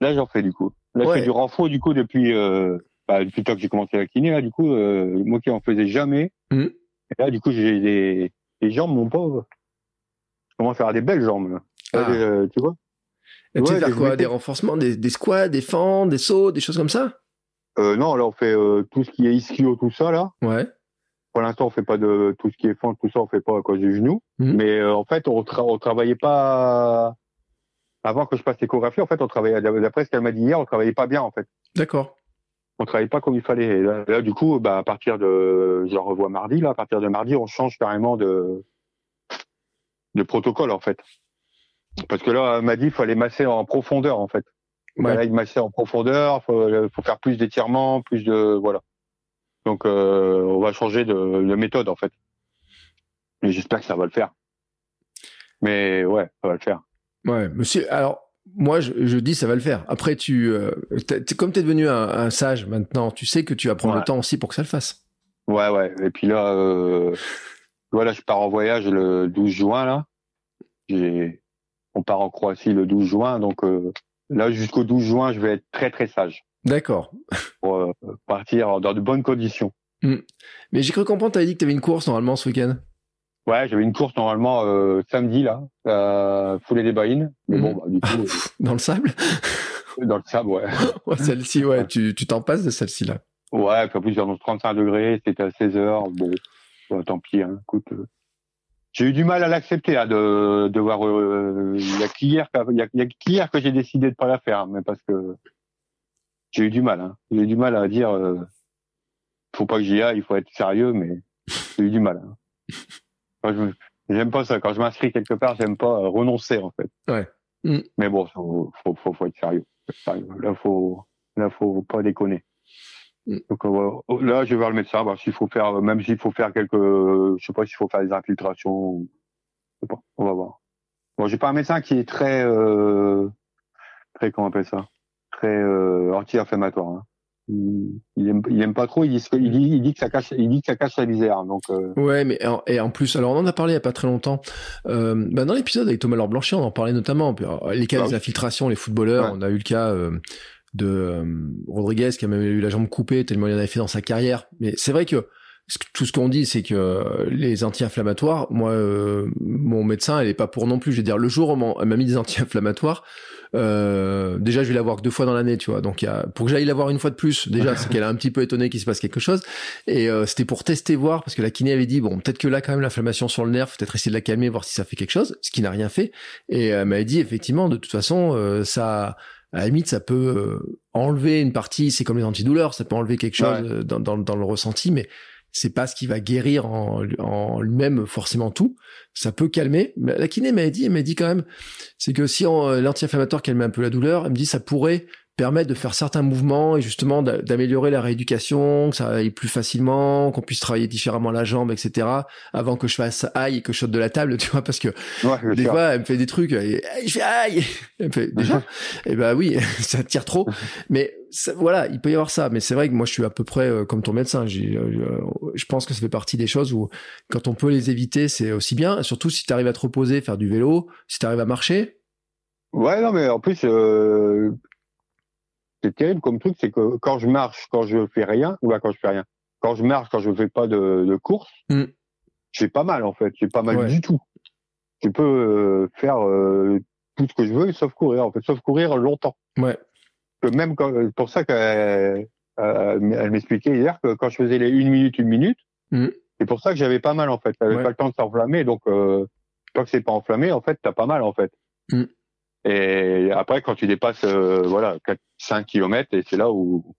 là j'en fais du coup. Là, je fais du renfort du coup depuis euh, bah, depuis que j'ai commencé la kiné. Là, du coup, euh, moi qui en faisais jamais. Mmh. Et là, du coup, j'ai des jambes, mon pauvre. Je commence à avoir des belles jambes. Ah. Euh, tu vois. Et tu fais quoi Des renforcements, des, des squats, des fends, des sauts, des choses comme ça? Euh, Non, là, on fait euh, tout ce qui est ischio, tout ça là. Ouais. Pour l'instant, on fait pas de tout ce qui est fente, tout ça, on fait pas à cause du genou. Mmh. Mais euh, en fait, on, tra on travaillait pas avant que je passe l'échographie, en fait, on travaillait, d'après ce qu'elle m'a dit hier, on travaillait pas bien, en fait. D'accord. On travaillait pas comme il fallait. Et là, du coup, bah, à partir de, je revois mardi, là, à partir de mardi, on change carrément de, de protocole, en fait. Parce que là, elle m'a dit, il fallait masser en profondeur, en fait. Ouais. Là, il massait en profondeur, faut, faut faire plus d'étirements, plus de, voilà. Donc, euh, on va changer de, de méthode, en fait. Et j'espère que ça va le faire. Mais ouais, ça va le faire. Ouais, monsieur. Alors, moi, je, je, dis ça va le faire. Après, tu, euh, comme tu es devenu un, un, sage maintenant, tu sais que tu vas prendre le temps aussi pour que ça le fasse. Ouais, ouais. Et puis là, euh, voilà, je pars en voyage le 12 juin là. J'ai, on part en Croatie le 12 juin, donc euh, là jusqu'au 12 juin, je vais être très très sage. D'accord. Pour partir dans de bonnes conditions. Mmh. Mais j'ai cru comprendre, tu avais dit que tu avais une course normalement ce week-end. Ouais, j'avais une course normalement euh, samedi là, euh, foulée des baïnes. Mais bon, mhm. bah, du coup, euh, dans le sable. dans le sable, ouais. celle-ci, ouais, tu t'en passes de celle-ci là. Ouais, puis en plus, il 35 degrés, c'était à 16 heures. Bon, tant pis, hein, écoute. Euh, j'ai eu du mal à l'accepter, hein, de, de voir. Euh, il y a qu'hier, il y a, que j'ai décidé de pas la faire, mais parce que j'ai eu du mal. Hein. J'ai eu du mal à dire. Faut pas que j'y aille, il faut être sérieux, mais j'ai eu du mal. Hein. j'aime pas ça. Quand je m'inscris quelque part, j'aime pas renoncer en fait. Ouais. Mm. Mais bon, faut, faut, faut, faut être sérieux. Là, faut, là, faut pas déconner. Mm. Donc euh, là, je vais voir le médecin, voir s'il faut faire, même s'il faut faire quelques, je sais pas s'il faut faire des infiltrations. Je sais pas, on va voir. Bon, j'ai pas un médecin qui est très, euh, très comment on appelle ça, très euh, anti-inflammatoire. Hein. Il, aime, il aime pas trop. Il dit, il dit, il dit que ça cache, il dit que ça cache la misère. Donc. Euh... Ouais, mais et en plus, alors on en a parlé il y a pas très longtemps. Euh, bah dans l'épisode avec Thomas Laure Blanchet, on en parlait notamment. Les cas bah des infiltrations, les footballeurs, on a eu le cas. Euh, de euh, Rodriguez qui a même eu la jambe coupée tellement il en avait fait dans sa carrière. Mais c'est vrai que tout ce qu'on dit, c'est que les anti-inflammatoires, moi, euh, mon médecin, elle est pas pour non plus. Je veux dire, le jour où elle m'a mis des anti-inflammatoires, euh, déjà, je vais la voir que deux fois dans l'année, tu vois. Donc, y a, pour que j'aille la voir une fois de plus, déjà, c'est qu'elle a un petit peu étonné qu'il se passe quelque chose. Et c'était pour tester, voir, parce que la kiné avait dit, bon, peut-être que là, quand même, l'inflammation sur le nerf, peut-être essayer de la calmer, voir si ça fait quelque chose, ce qui n'a rien fait. Et elle m'avait dit, effectivement, de toute façon, ça à la limite, ça peut euh, enlever une partie, c'est comme les antidouleurs, ça peut enlever quelque chose euh, dans, dans, dans, le ressenti, mais c'est pas ce qui va guérir en, en lui-même forcément tout. Ça peut calmer. La kiné m'a dit, elle m'a dit quand même, c'est que si euh, l'anti-inflammatoire calme un peu la douleur, elle me dit ça pourrait permettre de faire certains mouvements et justement d'améliorer la rééducation, que ça aille plus facilement, qu'on puisse travailler différemment la jambe, etc. Avant que je fasse aïe et que je saute de la table, tu vois, parce que des fois, elle me fait des trucs, et, je fais aïe, elle me fait déjà, et eh ben oui, ça tire trop, mais voilà, il peut y avoir ça, mais c'est vrai que moi je suis à peu près euh, comme ton médecin. Euh, je pense que ça fait partie des choses où quand on peut les éviter, c'est aussi bien. Surtout si tu arrives à te reposer, faire du vélo, si tu arrives à marcher. Ouais, non, mais en plus, euh, c'est terrible comme truc, c'est que quand je marche, quand je fais rien, ou là quand je fais rien, quand je marche, quand je fais pas de, de course, mm. j'ai pas mal en fait, j'ai pas mal du tout. Je peux euh, faire euh, tout ce que je veux, sauf courir en fait, sauf courir longtemps. Ouais. Que même quand, pour ça qu'elle elle m'expliquait hier que quand je faisais les une minute, une minute, mm. c'est pour ça que j'avais pas mal en fait, j'avais pas le temps de s'enflammer, donc euh, tant que c'est pas enflammé, en fait, t'as pas mal en fait. Mm. Et après, quand tu dépasses, euh, voilà, 4, 5 kilomètres, et c'est là où.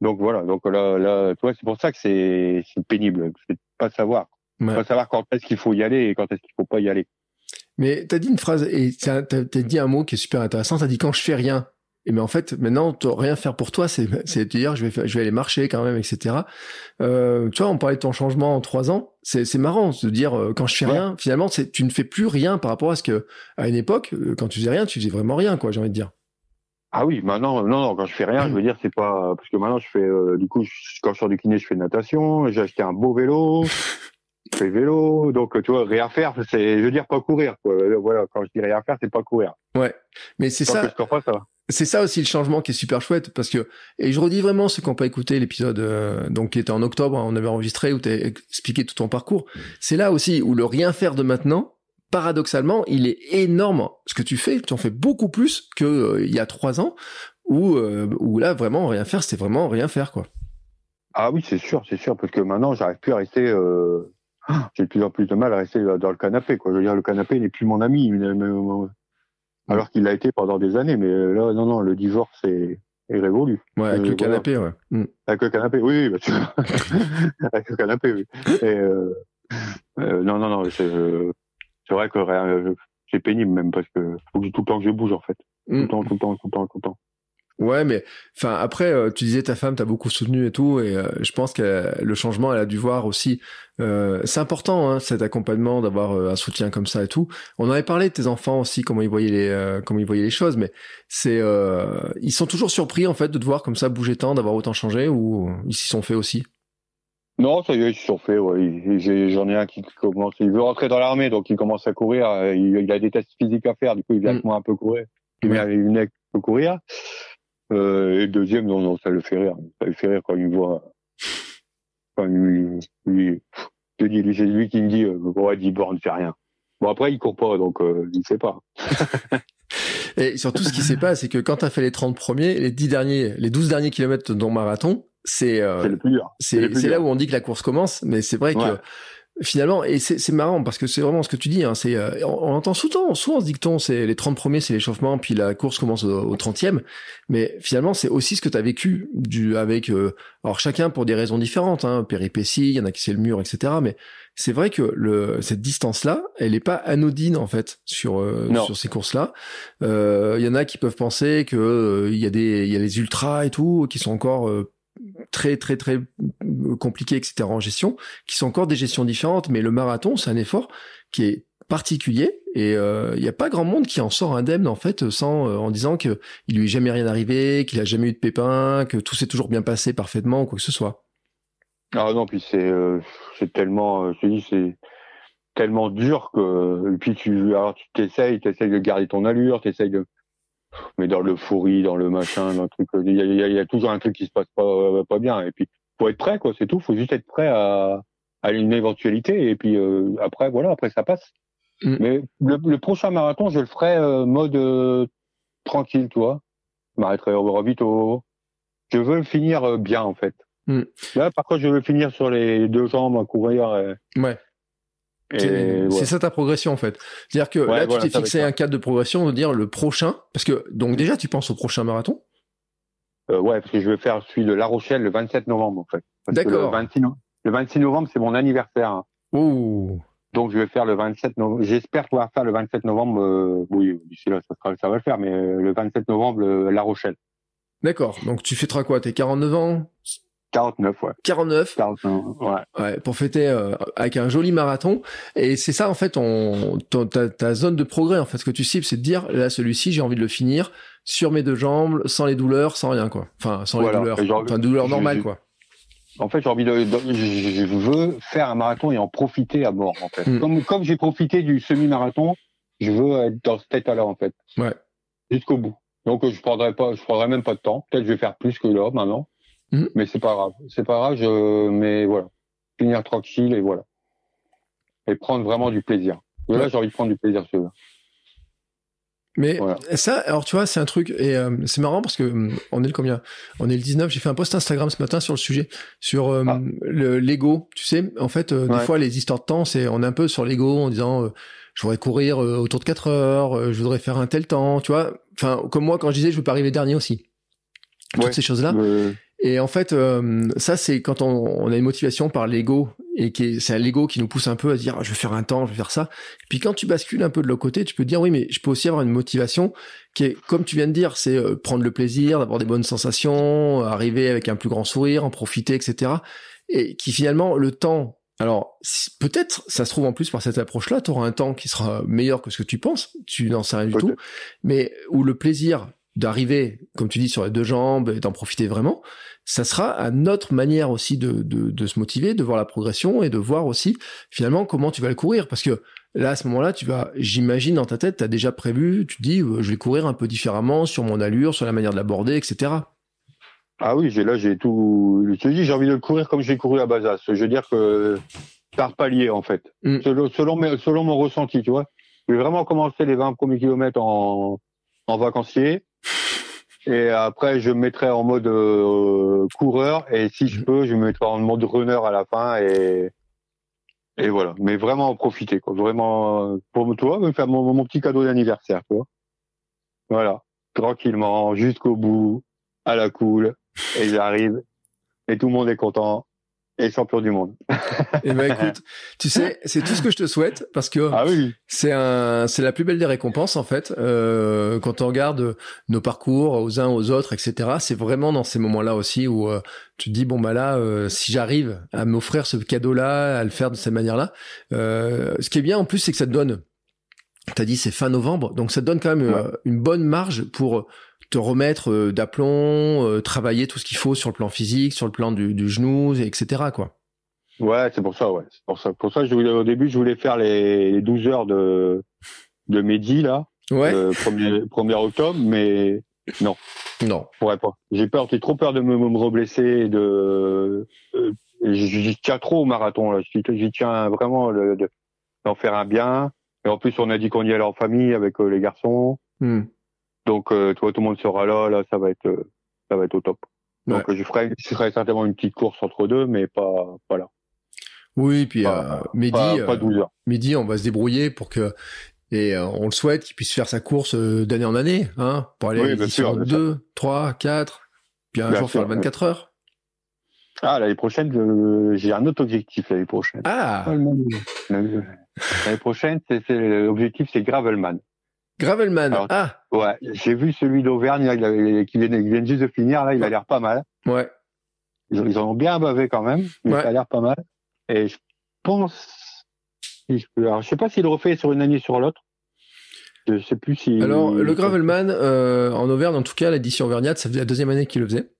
Donc voilà, donc là, là, toi, c'est pour ça que c'est, pénible, c'est pas savoir, pas savoir quand est-ce qu'il faut y aller et quand est-ce qu'il faut pas y aller. Mais t'as dit une phrase et t'as, as dit un mot qui est super intéressant. T'as dit quand je fais rien. Et mais en fait, maintenant, rien faire pour toi, c'est, c'est te dire, je vais, je vais aller marcher quand même, etc. Euh, tu vois, on parlait de ton changement en trois ans. C'est, c'est marrant de dire, euh, quand je fais rien, finalement, c'est, tu ne fais plus rien par rapport à ce que, à une époque, euh, quand tu faisais rien, tu faisais vraiment rien, quoi, j'ai envie de dire. Ah oui, maintenant, non, non, quand je fais rien, je veux dire, c'est pas, parce que maintenant, je fais, euh, du coup, quand je sors du kiné, je fais natation, j'ai acheté un beau vélo, fais vélo, donc, tu vois, rien faire, c'est, je veux dire, pas courir, quoi. Voilà, quand je dis rien faire, c'est pas courir. Ouais. Mais c'est ça. C'est ça aussi le changement qui est super chouette parce que et je redis vraiment ceux qui n'ont pas écouté l'épisode euh, donc qui était en octobre on avait enregistré où tu as expliqué tout ton parcours c'est là aussi où le rien faire de maintenant paradoxalement il est énorme ce que tu fais tu en fais beaucoup plus que euh, il y a trois ans où euh, où là vraiment rien faire c'est vraiment rien faire quoi ah oui c'est sûr c'est sûr parce que maintenant j'arrive plus à rester j'ai de plus en plus de mal à rester dans le canapé quoi je veux dire le canapé n'est plus mon ami Mm. alors qu'il l'a été pendant des années. Mais euh, là, non, non, le divorce est, est révolu. Ouais, avec le euh, canapé, ouais. Mm. Avec le canapé, oui, bah, tu avec le canapé, oui. Et, euh, euh, non, non, non, c'est vrai que c'est pénible même parce que faut que tout le temps que je bouge en fait. Tout le mm. temps, tout le temps, tout le temps, tout le temps. Ouais, mais enfin après, euh, tu disais ta femme t'a beaucoup soutenu et tout, et euh, je pense que le changement, elle a dû voir aussi. Euh, c'est important hein, cet accompagnement, d'avoir un soutien comme ça et tout. On avait parlé de tes enfants aussi, comment ils voyaient les, comment ils voyaient les choses, mais c'est, ils sont toujours surpris en fait de te voir comme ça bouger tant, d'avoir autant changé, ou ils s'y sont fait aussi? Non, ça y est, ils s'y sont fait. Ouais. J'en ai un qui commence, il veut rentrer dans l'armée, donc il commence à courir. Il, a des tests physiques à faire, du coup il vient avec mm. moi un peu courir. Il vient avec une un peu courir. Euh, et le deuxième, non, non, ça le fait rire. Ça le fait rire quand il voit. Quand lui, lui, je dis, c'est lui qui me dit, euh, ouais, Dibor ne fait rien. Bon, après, il court pas, donc euh, il sait pas. Et surtout, ce qui s'est passé, c'est que quand tu as fait les 30 premiers, les 10 derniers, les 12 derniers kilomètres ton marathon, c'est euh, C'est c'est c'est là où on dit que la course commence, mais c'est vrai Ouais. que finalement, et c'est marrant parce que c'est vraiment ce que tu dis, hein, c'est euh, on, on entend souvent, souvent ce dicton, c'est les 30 premiers, c'est l'échauffement, puis la course commence au, au 30e, mais finalement, c'est aussi ce que tu as vécu du, avec, euh, alors chacun pour des raisons différentes, hein, péripéties, il y en a qui c'est le mur, etc., mais c'est vrai que le, cette distance-là, elle n'est pas anodine en fait sur euh, sur ces courses-là. Euh, Il y en a qui peuvent penser que euh, il y a des il y a les ultras et tout qui sont encore euh, très très très euh, compliqués etc en gestion, qui sont encore des gestions différentes. Mais le marathon, c'est un effort qui est particulier et euh, il n'y a pas grand monde qui en sort indemne en fait sans euh, en disant que il lui est jamais rien arrivé, qu'il a jamais eu de pépin, que tout s'est toujours bien passé parfaitement ou quoi que ce soit. Ah non, puis c'est euh, c'est tellement, euh, c'est tellement dur que et puis tu alors tu t'essayes, t'essayes de garder ton allure, t'essayes de mais dans l'euphorie, dans le machin, dans le truc, il y a, il y a- il y a toujours un truc qui se passe pas pas bien et puis faut être prêt quoi, c'est tout, faut juste être prêt à à une éventualité et puis euh, après voilà, après ça passe. Mm. Mais le, le prochain marathon, je le ferai euh, mode euh, tranquille, tu vois. Je m'arrêterai au Ravito. Je veux le finir euh, bien en fait. Mm. Là, par contre, je veux finir sur les deux jambes à courir. Et, Ouais. C'est ouais. ça ta progression en fait. C'est-à-dire que Ouais, là, voilà, tu t'es fixé un cadre de progression de dire le prochain, parce que donc déjà tu penses au prochain marathon? Euh, ouais, parce que je vais faire celui de La Rochelle le 27 novembre en fait. D'accord. Le 26, no- le 26 novembre, c'est mon anniversaire. hein. Donc je vais faire le 27 novembre. J'espère pouvoir faire le 27 novembre. euh, oui, d'ici là, ça, sera, ça va le faire. Mais euh, le 27 novembre, La Rochelle. d'accord. Donc tu fêteras quoi? T'es 49 ans? 49, ouais. 49 49, ouais. Ouais, pour fêter euh, avec un joli marathon. Et c'est ça, en fait, on, ton- ta, ta zone de progrès, en fait, ce que tu cibles, c'est de dire, là, celui-ci, j'ai envie de le finir sur mes deux jambes, sans les douleurs, sans rien, quoi. Enfin, sans Voilà. les douleurs. Enfin, douleurs normales, quoi. En fait, j'ai envie de, de- je veux faire un marathon et en profiter à mort, en fait. Mm. Comme, comme j'ai profité du semi-marathon, je veux être dans cet état-là, en fait. Ouais. Jusqu'au bout. Donc, je prendrai pas, je prendrai même pas de temps. Peut-être je vais faire plus que là, maintenant. Mm. Mais c'est pas grave. C'est pas grave, je, mais voilà. Finir tranquille et voilà. Et prendre vraiment du plaisir. Et là, j'ai envie de prendre du plaisir eux. Mais Voilà. ça, alors tu vois, c'est un truc, et euh, c'est marrant parce que hum, on est le combien? On est le 19, j'ai fait un post Instagram ce matin sur le sujet, sur euh, Ah. le l'ego. Tu sais, en fait, euh, des fois, les histoires de temps, c'est on est un peu sur l'ego en disant, euh, je voudrais courir euh, autour de 4 heures, euh, je voudrais faire un tel temps, tu vois. Enfin, comme moi, quand je disais, je veux pas arriver dernier aussi. Toutes Ouais. ces choses-là. Euh, Et en fait, euh, ça, c'est quand on, on a une motivation par l'ego, et qui est- c'est l'ego qui nous pousse un peu à dire, Ah, je vais faire un temps, je vais faire ça. Puis quand tu bascules un peu de l'autre côté, tu peux te dire, oui, mais je peux aussi avoir une motivation qui est, comme tu viens de dire, c'est euh, prendre le plaisir, d'avoir des bonnes sensations, arriver avec un plus grand sourire, en profiter, etc. Et qui finalement, le temps, alors peut-être, ça se trouve en plus par cette approche-là, tu auras un temps qui sera meilleur que ce que tu penses, tu n'en sais rien du tout, mais où le plaisir d'arriver, comme tu dis, sur les deux jambes et d'en profiter vraiment, ça sera à notre manière aussi de, de, de se motiver, de voir la progression et de voir aussi finalement comment tu vas le courir. Parce que là, à ce moment-là, tu vas, j'imagine dans ta tête, tu as déjà prévu, tu te dis, euh, je vais courir un peu différemment sur mon allure, sur la manière de l'aborder, etc. Ah oui, j'ai là, j'ai tout. Je te dis, j'ai envie de courir comme j'ai couru à Bazas. Je veux dire que par palier, en fait. Mm. Selon, selon, mes- selon mon ressenti, tu vois. Je vais vraiment commencer les 20 premiers kilomètres en, en vacancier. Et après, je me mettrai en mode euh, coureur. Et si je Mm. peux, je me mettrai en mode runner à la fin. Et, et voilà. Mais vraiment en profiter, quoi. Vraiment, pour toi, me faire mon, mon petit cadeau d'anniversaire, quoi. Voilà. Tranquillement, jusqu'au bout, à la cool. Et j'arrive. Et tout le monde est content. Et champion du monde. Et ben écoute, tu sais, c'est tout ce que je te souhaite parce que Ah oui. c'est un, c'est la plus belle des récompenses en fait. Euh, quand on regarde nos parcours aux uns aux autres, etc. C'est vraiment dans ces moments-là aussi où euh, tu te dis bon bah là, euh, si j'arrive à m'offrir ce cadeau-là, à le faire de cette manière-là, euh, ce qui est bien en plus, c'est que ça te donne. T'as dit c'est fin novembre, donc ça te donne quand même une bonne marge pour te remettre euh, d'aplomb, euh, travailler tout ce qu'il faut sur le plan physique, sur le plan du, du genou, etc. Quoi. Ouais, c'est pour ça, ouais. C'est pour ça. Pour ça, je voulais, au début, je voulais faire les, les 12 heures de, de Mehdi, là. Ouais. Euh, premier, 1er octobre, mais Non. je pourrais pas. J'ai peur, j'ai trop peur de me, me reblesser de, euh, j'y tiens trop au marathon, là. J'y tiens vraiment le- de- d'en faire un bien. Et en plus, on a dit qu'on y allait en famille avec euh, les garçons. Hmm. Donc, euh, toi, tout le monde sera là. Là, ça va être, euh, ça va être au top. Donc, Ouais. je ferai, je ferai certainement une petite course entre deux, mais pas, pas là. Oui, puis Pas- euh, midi, Pas, pas 12 heures. midi, on va se débrouiller pour que et on le souhaite qu'il puisse faire sa course d'année en année, hein, pour aller Oui, bien 2, 3, 4, puis un Bien jour sûr, faire le 24 heures. Ah, l'année prochaine, j'ai un autre objectif l'année prochaine. Ah, L'année prochaine, c'est, l'objectif, c'est Gravelman. Gravelman. Alors- Ah, Ouais, j'ai vu celui d'Auvergne, qui vient, juste de finir, là, il a l'air pas mal. ouais. Ils, ils en ont bien bavé quand même, mais Ouais. ça a l'air pas mal. Et je pense, alors je sais pas s'il le refait sur une année sur l'autre. Je sais plus si. Alors, le Gravelman, euh, en Auvergne, en tout cas, l'édition auvergnate, ça faisait la deuxième année qu'il le faisait.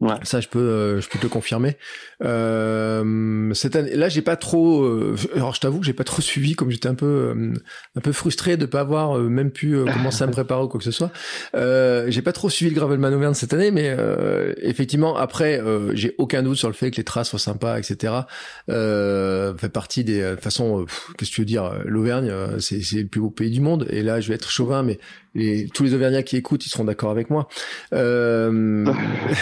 Ouais. Ça, je peux, euh, je peux te le confirmer. Euh, cette année, là, j'ai pas trop. euh, alors, je t'avoue que j'ai pas trop suivi, comme j'étais un peu, euh, un peu frustré de pas avoir euh, même pu euh, commencer à me préparer ou quoi que ce soit. Euh, j'ai pas trop suivi le Gravelman Auvergne cette année, mais euh, effectivement, après, euh, j'ai aucun doute sur le fait que les traces soient sympas, etc. Euh, fait partie des. De toute façon, qu'est-ce que tu veux dire L'Auvergne, c'est c'est le plus beau pays du monde. Et là, je vais être chauvin, mais les, tous les Auvergnats qui écoutent, ils seront d'accord avec moi. Euh,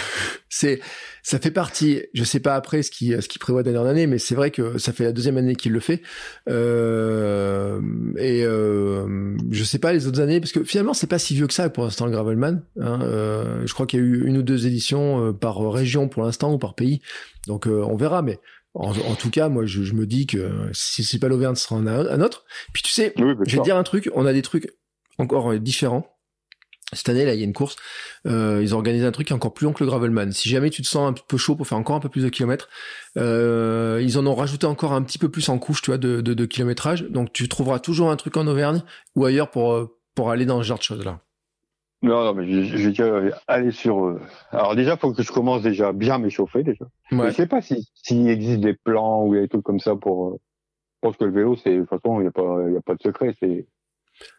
c'est ça fait partie. Je sais pas après ce qui ce qui prévoit d'année en année, mais c'est vrai que ça fait la deuxième année qu'il le fait. Euh, et euh, je sais pas les autres années parce que finalement c'est pas si vieux que ça pour l'instant le Gravelman. Hein, euh, je crois qu'il y a eu une ou deux éditions euh, par région pour l'instant ou par pays. Donc euh, on verra, mais en, en tout cas moi je, je me dis que si c'est pas l'Auvergne, ce sera un, un autre. Puis tu sais, Oui, je vais te dire un truc, on a des trucs encore euh, différents. Cette année, là, il y a une course. Euh, ils ont organisé un truc qui est encore plus long que le Gravelman. Si jamais tu te sens un peu chaud pour faire encore un peu plus de kilomètres, euh, ils en ont rajouté encore un petit peu plus en couche, tu vois, de, de, de kilométrage. Donc, tu trouveras toujours un truc en Auvergne ou ailleurs pour euh, pour aller dans ce genre de choses-là. Non, non, mais je, je dirais aller sur. euh, Alors déjà, faut que je commence déjà à bien m'échauffer déjà. Ouais. Je sais pas si s'il existe des plans ou des trucs comme ça pour. Je pense que le vélo, c'est de toute façon, il y a pas, il y a pas de secret. C'est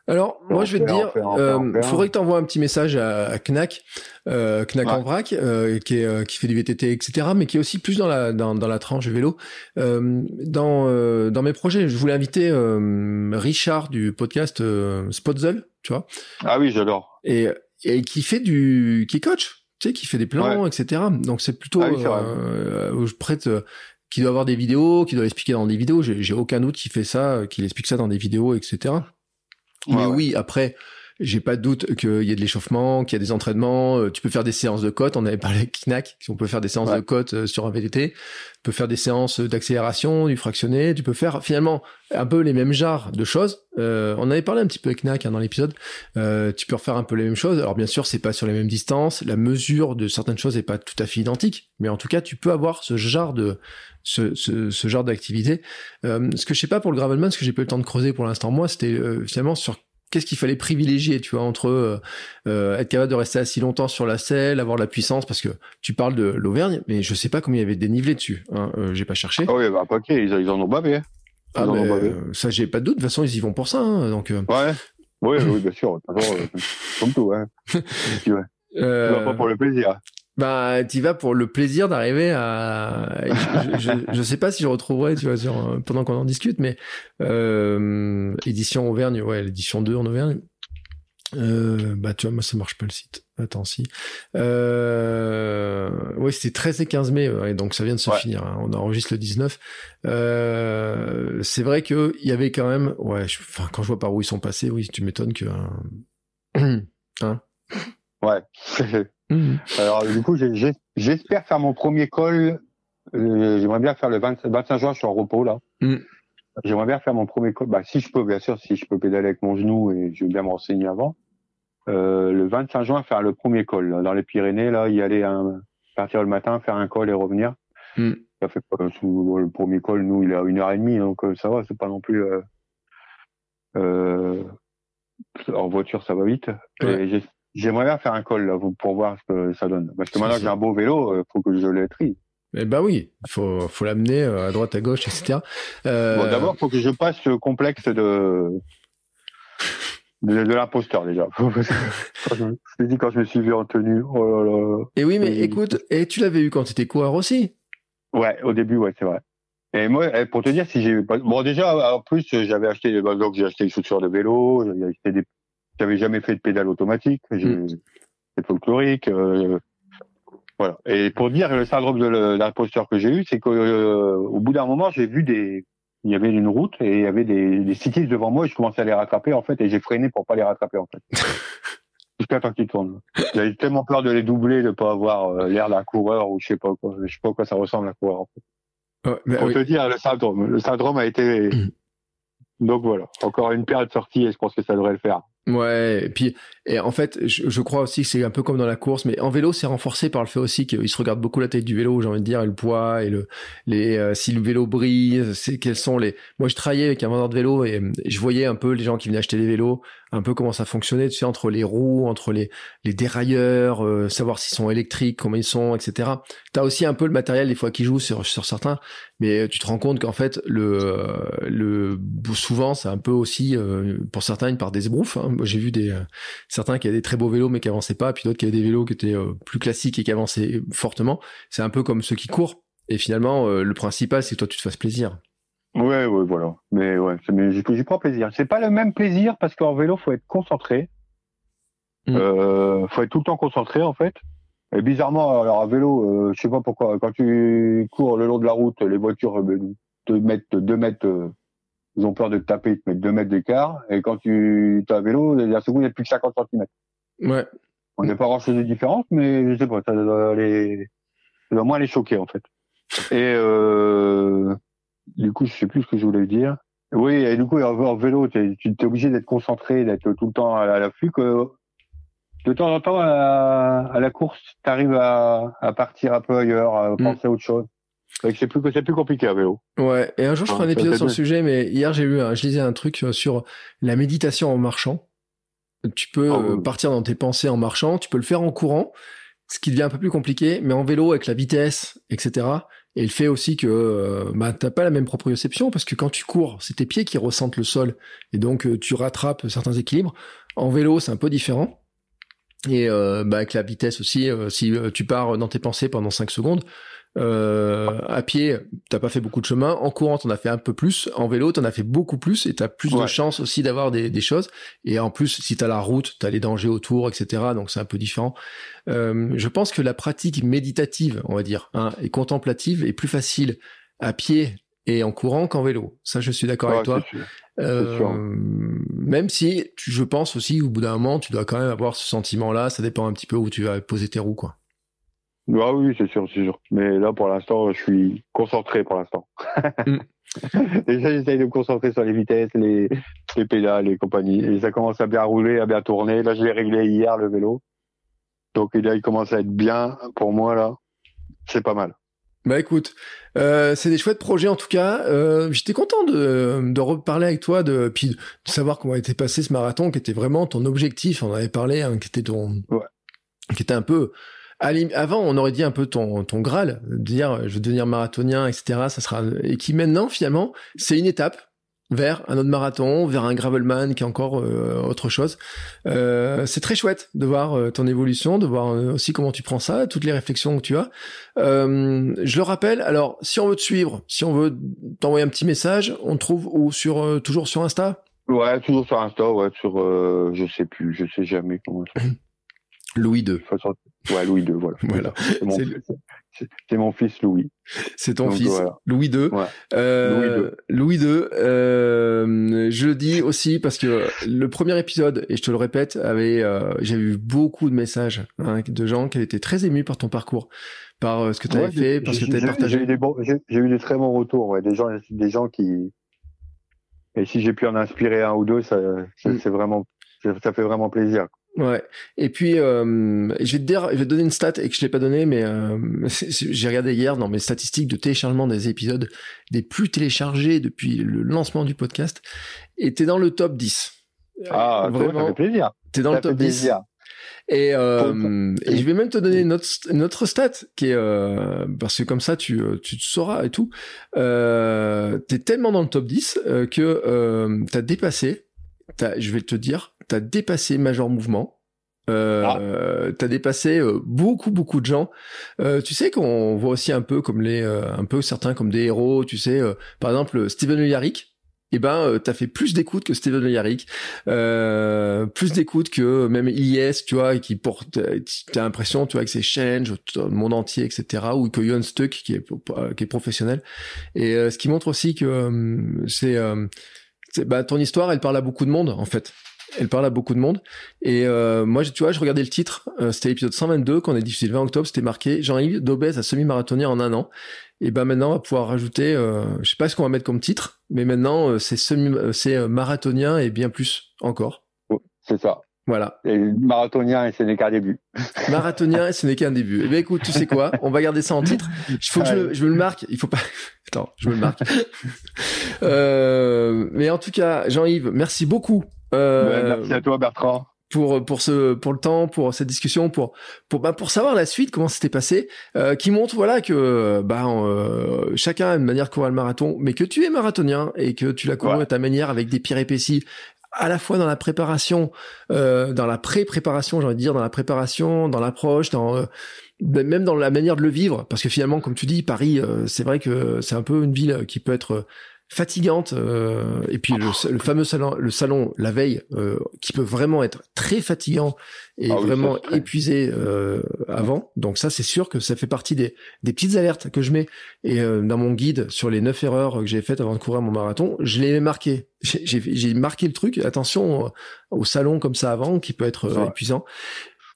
Alors, moi, je vais te dire, en euh, faudrait que tu envoies un petit message à, à Knack, euh, Knack en vrac, euh, qui, est, euh, qui fait du VTT, etc., mais qui est aussi plus dans la, dans, dans la tranche vélo. Euh, dans, euh, dans mes projets, je voulais inviter euh, Richard du podcast Spotzel, tu vois, ah oui, j'adore. et, et qui fait du, qui coach, tu sais, qui fait des plans, etc. Donc c'est plutôt, Ah euh, où je prête, euh, qui doit avoir des vidéos, qui doit l'expliquer dans des vidéos. J'ai aucun doute qu'il fait ça, qu'il explique ça dans des vidéos, etc. Mais Ouais, oui, après, j'ai pas de doute qu'il y ait de l'échauffement, qu'il y a des entraînements. euh, Tu peux faire des séances de côte. On avait parlé avec Knack, si on peut faire des séances Ouais. de côte euh, sur un VTT. Tu peux faire des séances d'accélération, du fractionné. Tu peux faire finalement un peu les mêmes genres de choses. Euh, on avait parlé un petit peu avec Knack hein, dans l'épisode. Euh, tu peux refaire un peu les mêmes choses. Alors bien sûr, c'est pas sur les mêmes distances. La mesure de certaines choses est pas tout à fait identique. Mais en tout cas, tu peux avoir ce genre de ce, ce, ce genre d'activité. Euh, ce que je sais pas pour le gravelman, ce que j'ai pas eu le temps de creuser pour l'instant moi, c'était euh, finalement sur qu'est-ce qu'il fallait privilégier, tu vois, entre euh, euh, être capable de rester assis longtemps sur la selle, avoir de la puissance, parce que tu parles de l'Auvergne, mais je sais pas combien il y avait de dénivelé dessus. Hein, euh, j'ai pas cherché. Ah oui, bah, pas ok, ils, ils en ont bavé. hein. Ils Ah, en ont mais, bavé. euh, ça, j'ai pas de doute. De toute façon, ils y vont pour ça. hein, donc, euh, Ouais. Oui, oui, bien sûr. De toute façon, comme tout, hein. tu, vas pas pour le plaisir. Bah, t'y vas pour le plaisir d'arriver à. Je, je, je sais pas si je retrouverai, tu vois, sur, euh, pendant qu'on en discute, mais euh, édition Auvergne, ouais, l'édition 2 en Auvergne. Euh, bah, tu vois, moi, ça marche pas le site. Attends, si. Euh, ouais, c'était 13 et 15 mai, ouais, donc ça vient de se Ouais. finir. hein, on enregistre le 19. Euh, c'est vrai que il y avait quand même, ouais, je- enfin, quand je vois par où ils sont passés, oui, tu m'étonnes que. euh, hein? Ouais. Mhm. Alors, du coup, j'espère faire mon premier col. Euh, J'aimerais bien faire le 20 25 juin, je suis en repos, là. Mm. J'aimerais bien faire mon premier col. Bah, si je peux, bien sûr, si je peux pédaler avec mon genou et je vais bien me renseigner avant. Euh, le 25 juin, faire le premier col. là, dans les Pyrénées, là, y aller un, partir le matin, faire un col et revenir. Mm. Ça fait sous, le premier col, nous, il est à une heure et demie, donc euh, ça va, c'est pas non plus, euh, euh, en voiture, ça va vite. Ouais. Et j'ai- J'aimerais bien faire un col, là, pour- voir ce que ça donne. Parce que maintenant que j'ai un beau vélo, il faut que je le trie. Eh bah oui, il faut, faut l'amener euh, à droite, à gauche, etc. Euh, Bon, d'abord, il faut que je passe ce complexe de, de, de l'imposteur, déjà. Je, t'ai dit quand je me suis vu en tenue, oh là là. Et oui, mais écoute, et tu l'avais eu quand? Tu étais coureur aussi? Ouais, au début, ouais, c'est vrai. Et moi, eh, pour te dire, si j'ai, bon, déjà, en plus, j'avais acheté, bah, donc j'ai acheté des chaussures de vélo, j'ai acheté des, j'avais jamais fait de pédale automatique. J'ai Mm. fait folklorique. euh, voilà. Et pour dire le syndrome de l'imposteur que j'ai eu, c'est que euh, bout d'un moment, j'ai vu des, il y avait une route et il y avait des, des cyclistes devant moi et je commençais à les rattraper en fait et j'ai freiné pour pas les rattraper en fait. Jusqu'à temps qu'ils tournent. J'avais tellement peur de les doubler, de pas avoir euh, l'air d'un coureur ou je sais pas quoi. Je sais pas à quoi ça ressemble un coureur. En fait. Pour oui. te dire le syndrome. Le syndrome a été. Mm. Donc voilà. Encore une paire de sorties et je pense que ça devrait le faire. Ouais, et puis et en fait, je, crois aussi que c'est un peu comme dans la course, mais en vélo, c'est renforcé par le fait aussi qu'il se regarde beaucoup la taille du vélo, j'ai envie de dire, et le poids et le les euh, si le vélo brille, c'est quels sont les. Moi, je travaillais avec un vendeur de vélo et, euh, je voyais un peu les gens qui venaient acheter des vélos, un peu comment ça fonctionnait, tu sais, entre les roues, entre les les dérailleurs, euh, savoir s'ils sont électriques, comment ils sont, etc. T'as aussi un peu le matériel des fois qui joue sur certains, mais tu te rends compte qu'en fait le euh, le souvent c'est un peu aussi euh, pour certains une part des esbroufes. Hein. Moi, j'ai vu des euh, certains qui avaient des très beaux vélos mais qui avançaient pas, puis d'autres qui avaient des vélos qui étaient euh, plus classiques et qui avançaient fortement. C'est un peu comme ceux qui courent. Et finalement, euh, le principal, c'est que toi, tu te fasses plaisir. Ouais, ouais, voilà. Mais ouais, mais j'y prends plaisir. C'est pas le même plaisir parce qu'en vélo, faut être concentré. Mm. Euh, faut être tout le temps concentré en fait. Et bizarrement, alors à vélo, euh, je sais pas pourquoi, quand tu cours le long de la route, les voitures te mettent deux mètres, ils ont peur de te taper, ils te mettent deux mètres d'écart. Et quand tu es à vélo, la seconde, il n'y a plus que 50 cm. Ouais. On n'est pas grand chose de différence, mais je sais pas, ça doit les, ça doit moins les choquer en fait. Et euh, du coup, je sais plus ce que je voulais dire. Oui, et du coup, en vélo, tu es obligé d'être concentré, d'être tout le temps à, l'affût. De temps en temps, à la, à la course, tu arrives à, à partir un peu ailleurs, à penser à autre chose. C'est plus plus compliqué à vélo. Ouais. Et un jour, je ferai un épisode sur le sujet, mais hier, j'ai un- je lisais un truc euh, sur la méditation en marchant. Tu peux Ah, euh, oui. partir dans tes pensées en marchant, tu peux le faire en courant, ce qui devient un peu plus compliqué, mais en vélo avec la vitesse, etc. Et le fait aussi que euh, bah, t'as pas la même proprioception parce que quand tu cours, c'est tes pieds qui ressentent le sol et donc tu rattrapes certains équilibres. En vélo, c'est un peu différent. Et euh, bah, avec la vitesse aussi, euh, si tu pars dans tes pensées pendant 5 secondes, euh, à pied, t'as pas fait beaucoup de chemin. En courant, t'en as fait un peu plus. En vélo, t'en as fait beaucoup plus et t'as plus de Ouais. chances aussi d'avoir des, des choses. Et en plus, si t'as la route, t'as les dangers autour, etc. Donc c'est un peu différent. Euh, je pense que la pratique méditative, on va dire, hein, et contemplative est plus facile à pied et en courant qu'en vélo. Ça, je suis d'accord avec toi. sûr. Euh, sûr. même si tu, je pense aussi, au bout d'un moment, tu dois quand même avoir ce sentiment-là. Ça dépend un petit peu où tu vas poser tes roues, quoi. Ah oui, c'est sûr, c'est sûr. Mais là, pour l'instant, je suis concentré pour l'instant. Mm. Déjà, j'essaye de me concentrer sur les vitesses, les, les pédales et compagnie. Et ça commence à bien rouler, à bien tourner. Là, je l'ai réglé hier, le vélo. Donc là, il commence à être bien pour moi, là. C'est pas mal. Bah écoute, euh, c'est des chouettes projets en tout cas. Euh, J'étais content de, de reparler avec toi, de puis de savoir comment était passé ce marathon, qui était vraiment ton objectif. On avait parlé, hein, qui était ton, Ouais. qui était un peu avant, on aurait dit un peu ton, ton Graal, dire je veux devenir marathonien, etc. Ça sera et qui maintenant finalement c'est une étape vers un autre marathon, vers un gravelman qui est encore euh, autre chose. Euh, c'est très chouette de voir euh, ton évolution, de voir euh, aussi comment tu prends ça, toutes les réflexions que tu as. Euh, je le rappelle, alors si on veut te suivre, si on veut t'envoyer un petit message, on te trouve ou sur euh, toujours sur Insta? Ouais, toujours sur Insta, ouais, sur je sais plus, je sais jamais comment. Louis 2. Ouais, Louis II, voilà. Voilà. C'est mon, fils- mon Louis. C'est ton Donc, fils, voilà. Louis II. Ouais. Euh, Louis II. euh, je le dis aussi parce que le premier épisode, et je te le répète, avait, euh, j'ai eu beaucoup de messages hein, de gens qui étaient très émus par ton parcours, par euh, ce que tu avais Ouais, fait, parce que tu avais partagé. J'ai eu des bons, eu des très bons retours, ouais, des gens, des gens qui. Et si j'ai pu en inspirer un ou deux, ça, Mm. c'est vraiment, ça, ça fait vraiment plaisir. Ouais. Et puis, euh, je vais te dire, je vais te donner une stat et que je l'ai pas donnée, mais euh, j'ai regardé hier dans mes statistiques de téléchargement des épisodes des plus téléchargés depuis le lancement du podcast, et t'es dans le top 10. Ah, toi, ça vraiment, fait plaisir. t'es dans ça le top fait 10. plaisir. Et, euh, et je vais même te donner une autre, une autre stat qui est euh, parce que comme ça tu euh, tu te sauras et tout. Euh, t'es tellement dans le top 10 euh, que euh, t'as dépassé. T'as, je vais te dire, t'as dépassé Major Mouvement. Euh, T'as dépassé euh, beaucoup beaucoup de gens. Euh, tu sais qu'on voit aussi un peu comme les euh, un peu certains comme des héros. Tu sais, euh, par exemple Steven Yarrick eh ben, euh, t'as fait plus d'écoute que Steven Yarrick, euh, plus d'écoute que même IS, tu vois, qui porte, t'as l'impression, tu vois, que c'est Change, le monde entier, etc., ou que Yon Stuck, qui est, qui est professionnel. Et euh, ce qui montre aussi que euh, c'est, bah, ton histoire, elle parle à beaucoup de monde, en fait. Elle parle à beaucoup de monde. Et moi, tu vois, je regardais le titre. c'était l'épisode 122 qu'on a diffusé le 20 octobre. C'était marqué Jean-Yves Dobès à semi-marathonien en un an et ben maintenant on va pouvoir rajouter, euh, je sais pas ce qu'on va mettre comme titre, mais maintenant euh, c'est semi, euh, c'est euh, marathonien et bien plus encore. C'est ça. Voilà. Et marathonien et ce n'est qu'un début. Marathonien et ce n'est qu'un début. Eh bien écoute, tu sais quoi, on va garder ça en titre. Il faut que je, je, me le marque. Il faut pas. Attends, je me le marque. euh, mais en tout cas, Jean-Yves, merci beaucoup. Euh, merci à toi, Bertrand pour pour ce pour le temps pour cette discussion pour pour bah, pour savoir la suite comment c'était passé euh, qui montre voilà que bah euh, chacun a une manière de courir le marathon mais que tu es marathonien et que tu l'as couru à ta manière avec des péripéties à la fois dans la préparation euh, dans la pré-préparation j'ai envie de dire dans la préparation dans l'approche dans euh, même dans la manière de le vivre. Parce que finalement comme tu dis Paris euh, c'est vrai que c'est un peu une ville qui peut être fatigante euh, et puis le, le, fameux salon le salon la veille euh, qui peut vraiment être très fatigant et ah vraiment épuisé euh, avant. Donc ça c'est sûr que ça fait partie des, des petites alertes que je mets. Et euh, dans mon guide sur les neuf erreurs que j'ai faites avant de courir mon marathon je l'ai marqué j'ai marqué le truc. Attention au salon comme ça avant qui peut être euh, épuisant.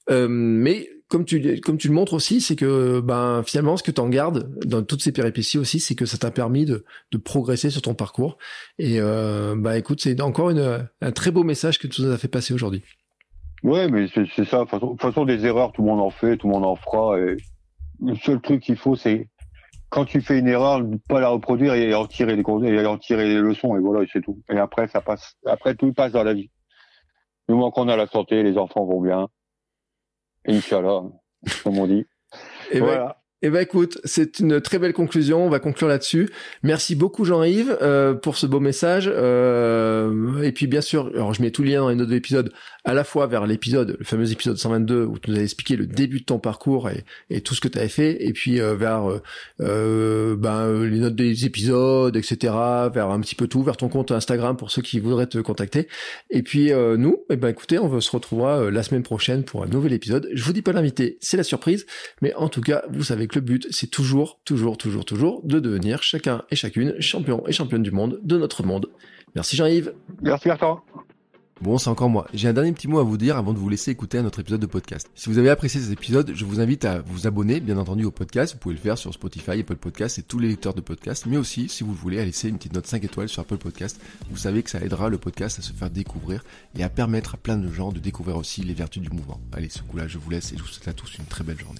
Mais comme tu comme tu le montres aussi, c'est que ben finalement ce que tu en gardes dans toutes ces péripéties aussi, c'est que ça t'a permis de, progresser sur ton parcours. Et bah écoute, c'est encore une, un très beau message que tu nous as fait passer aujourd'hui. Ouais, mais c'est ça. De toute façon, des erreurs, tout le monde en fait, tout le monde en fera. Et le seul truc qu'il faut, c'est quand tu fais une erreur, ne pas la reproduire et en tirer les et en tirer les leçons. Et voilà, c'est tout. Et après, ça passe. Après, tout passe dans la vie. Du moment qu'on a la santé, les enfants vont bien. Inch'Allah, comme on dit. Et voilà. Eh ben écoute, c'est une très belle conclusion. On va conclure là-dessus. Merci beaucoup Jean-Yves euh, pour ce beau message. Euh, et puis bien sûr, alors je mets tout le lien dans les notes de l'épisode, à la fois vers l'épisode, le fameux épisode 122 où tu nous as expliqué le début de ton parcours et, tout ce que tu avais fait, et puis euh, vers euh, ben, les notes des épisodes, etc. Vers un petit peu tout, vers ton compte Instagram pour ceux qui voudraient te contacter. Et puis nous, eh ben écoutez, on se retrouvera la semaine prochaine pour un nouvel épisode. Je vous dis pas l'invité, c'est la surprise, mais en tout cas, vous savez que le but, c'est toujours, toujours, toujours, toujours de devenir chacun et chacune champion et championne du monde de notre monde. Merci Jean-Yves. Merci Bertrand. Bon, c'est encore moi. J'ai un dernier petit mot à vous dire avant de vous laisser écouter un autre épisode de podcast. Si vous avez apprécié cet épisode, je vous invite à vous abonner, bien entendu, au podcast. Vous pouvez le faire sur Spotify, Apple Podcast et tous les lecteurs de podcast. Mais aussi, si vous voulez, à laisser une petite note 5 étoiles sur Apple Podcast. Vous savez que ça aidera le podcast à se faire découvrir et à permettre à plein de gens de découvrir aussi les vertus du mouvement. Allez, ce coup-là, je vous laisse et je vous souhaite à tous une très belle journée.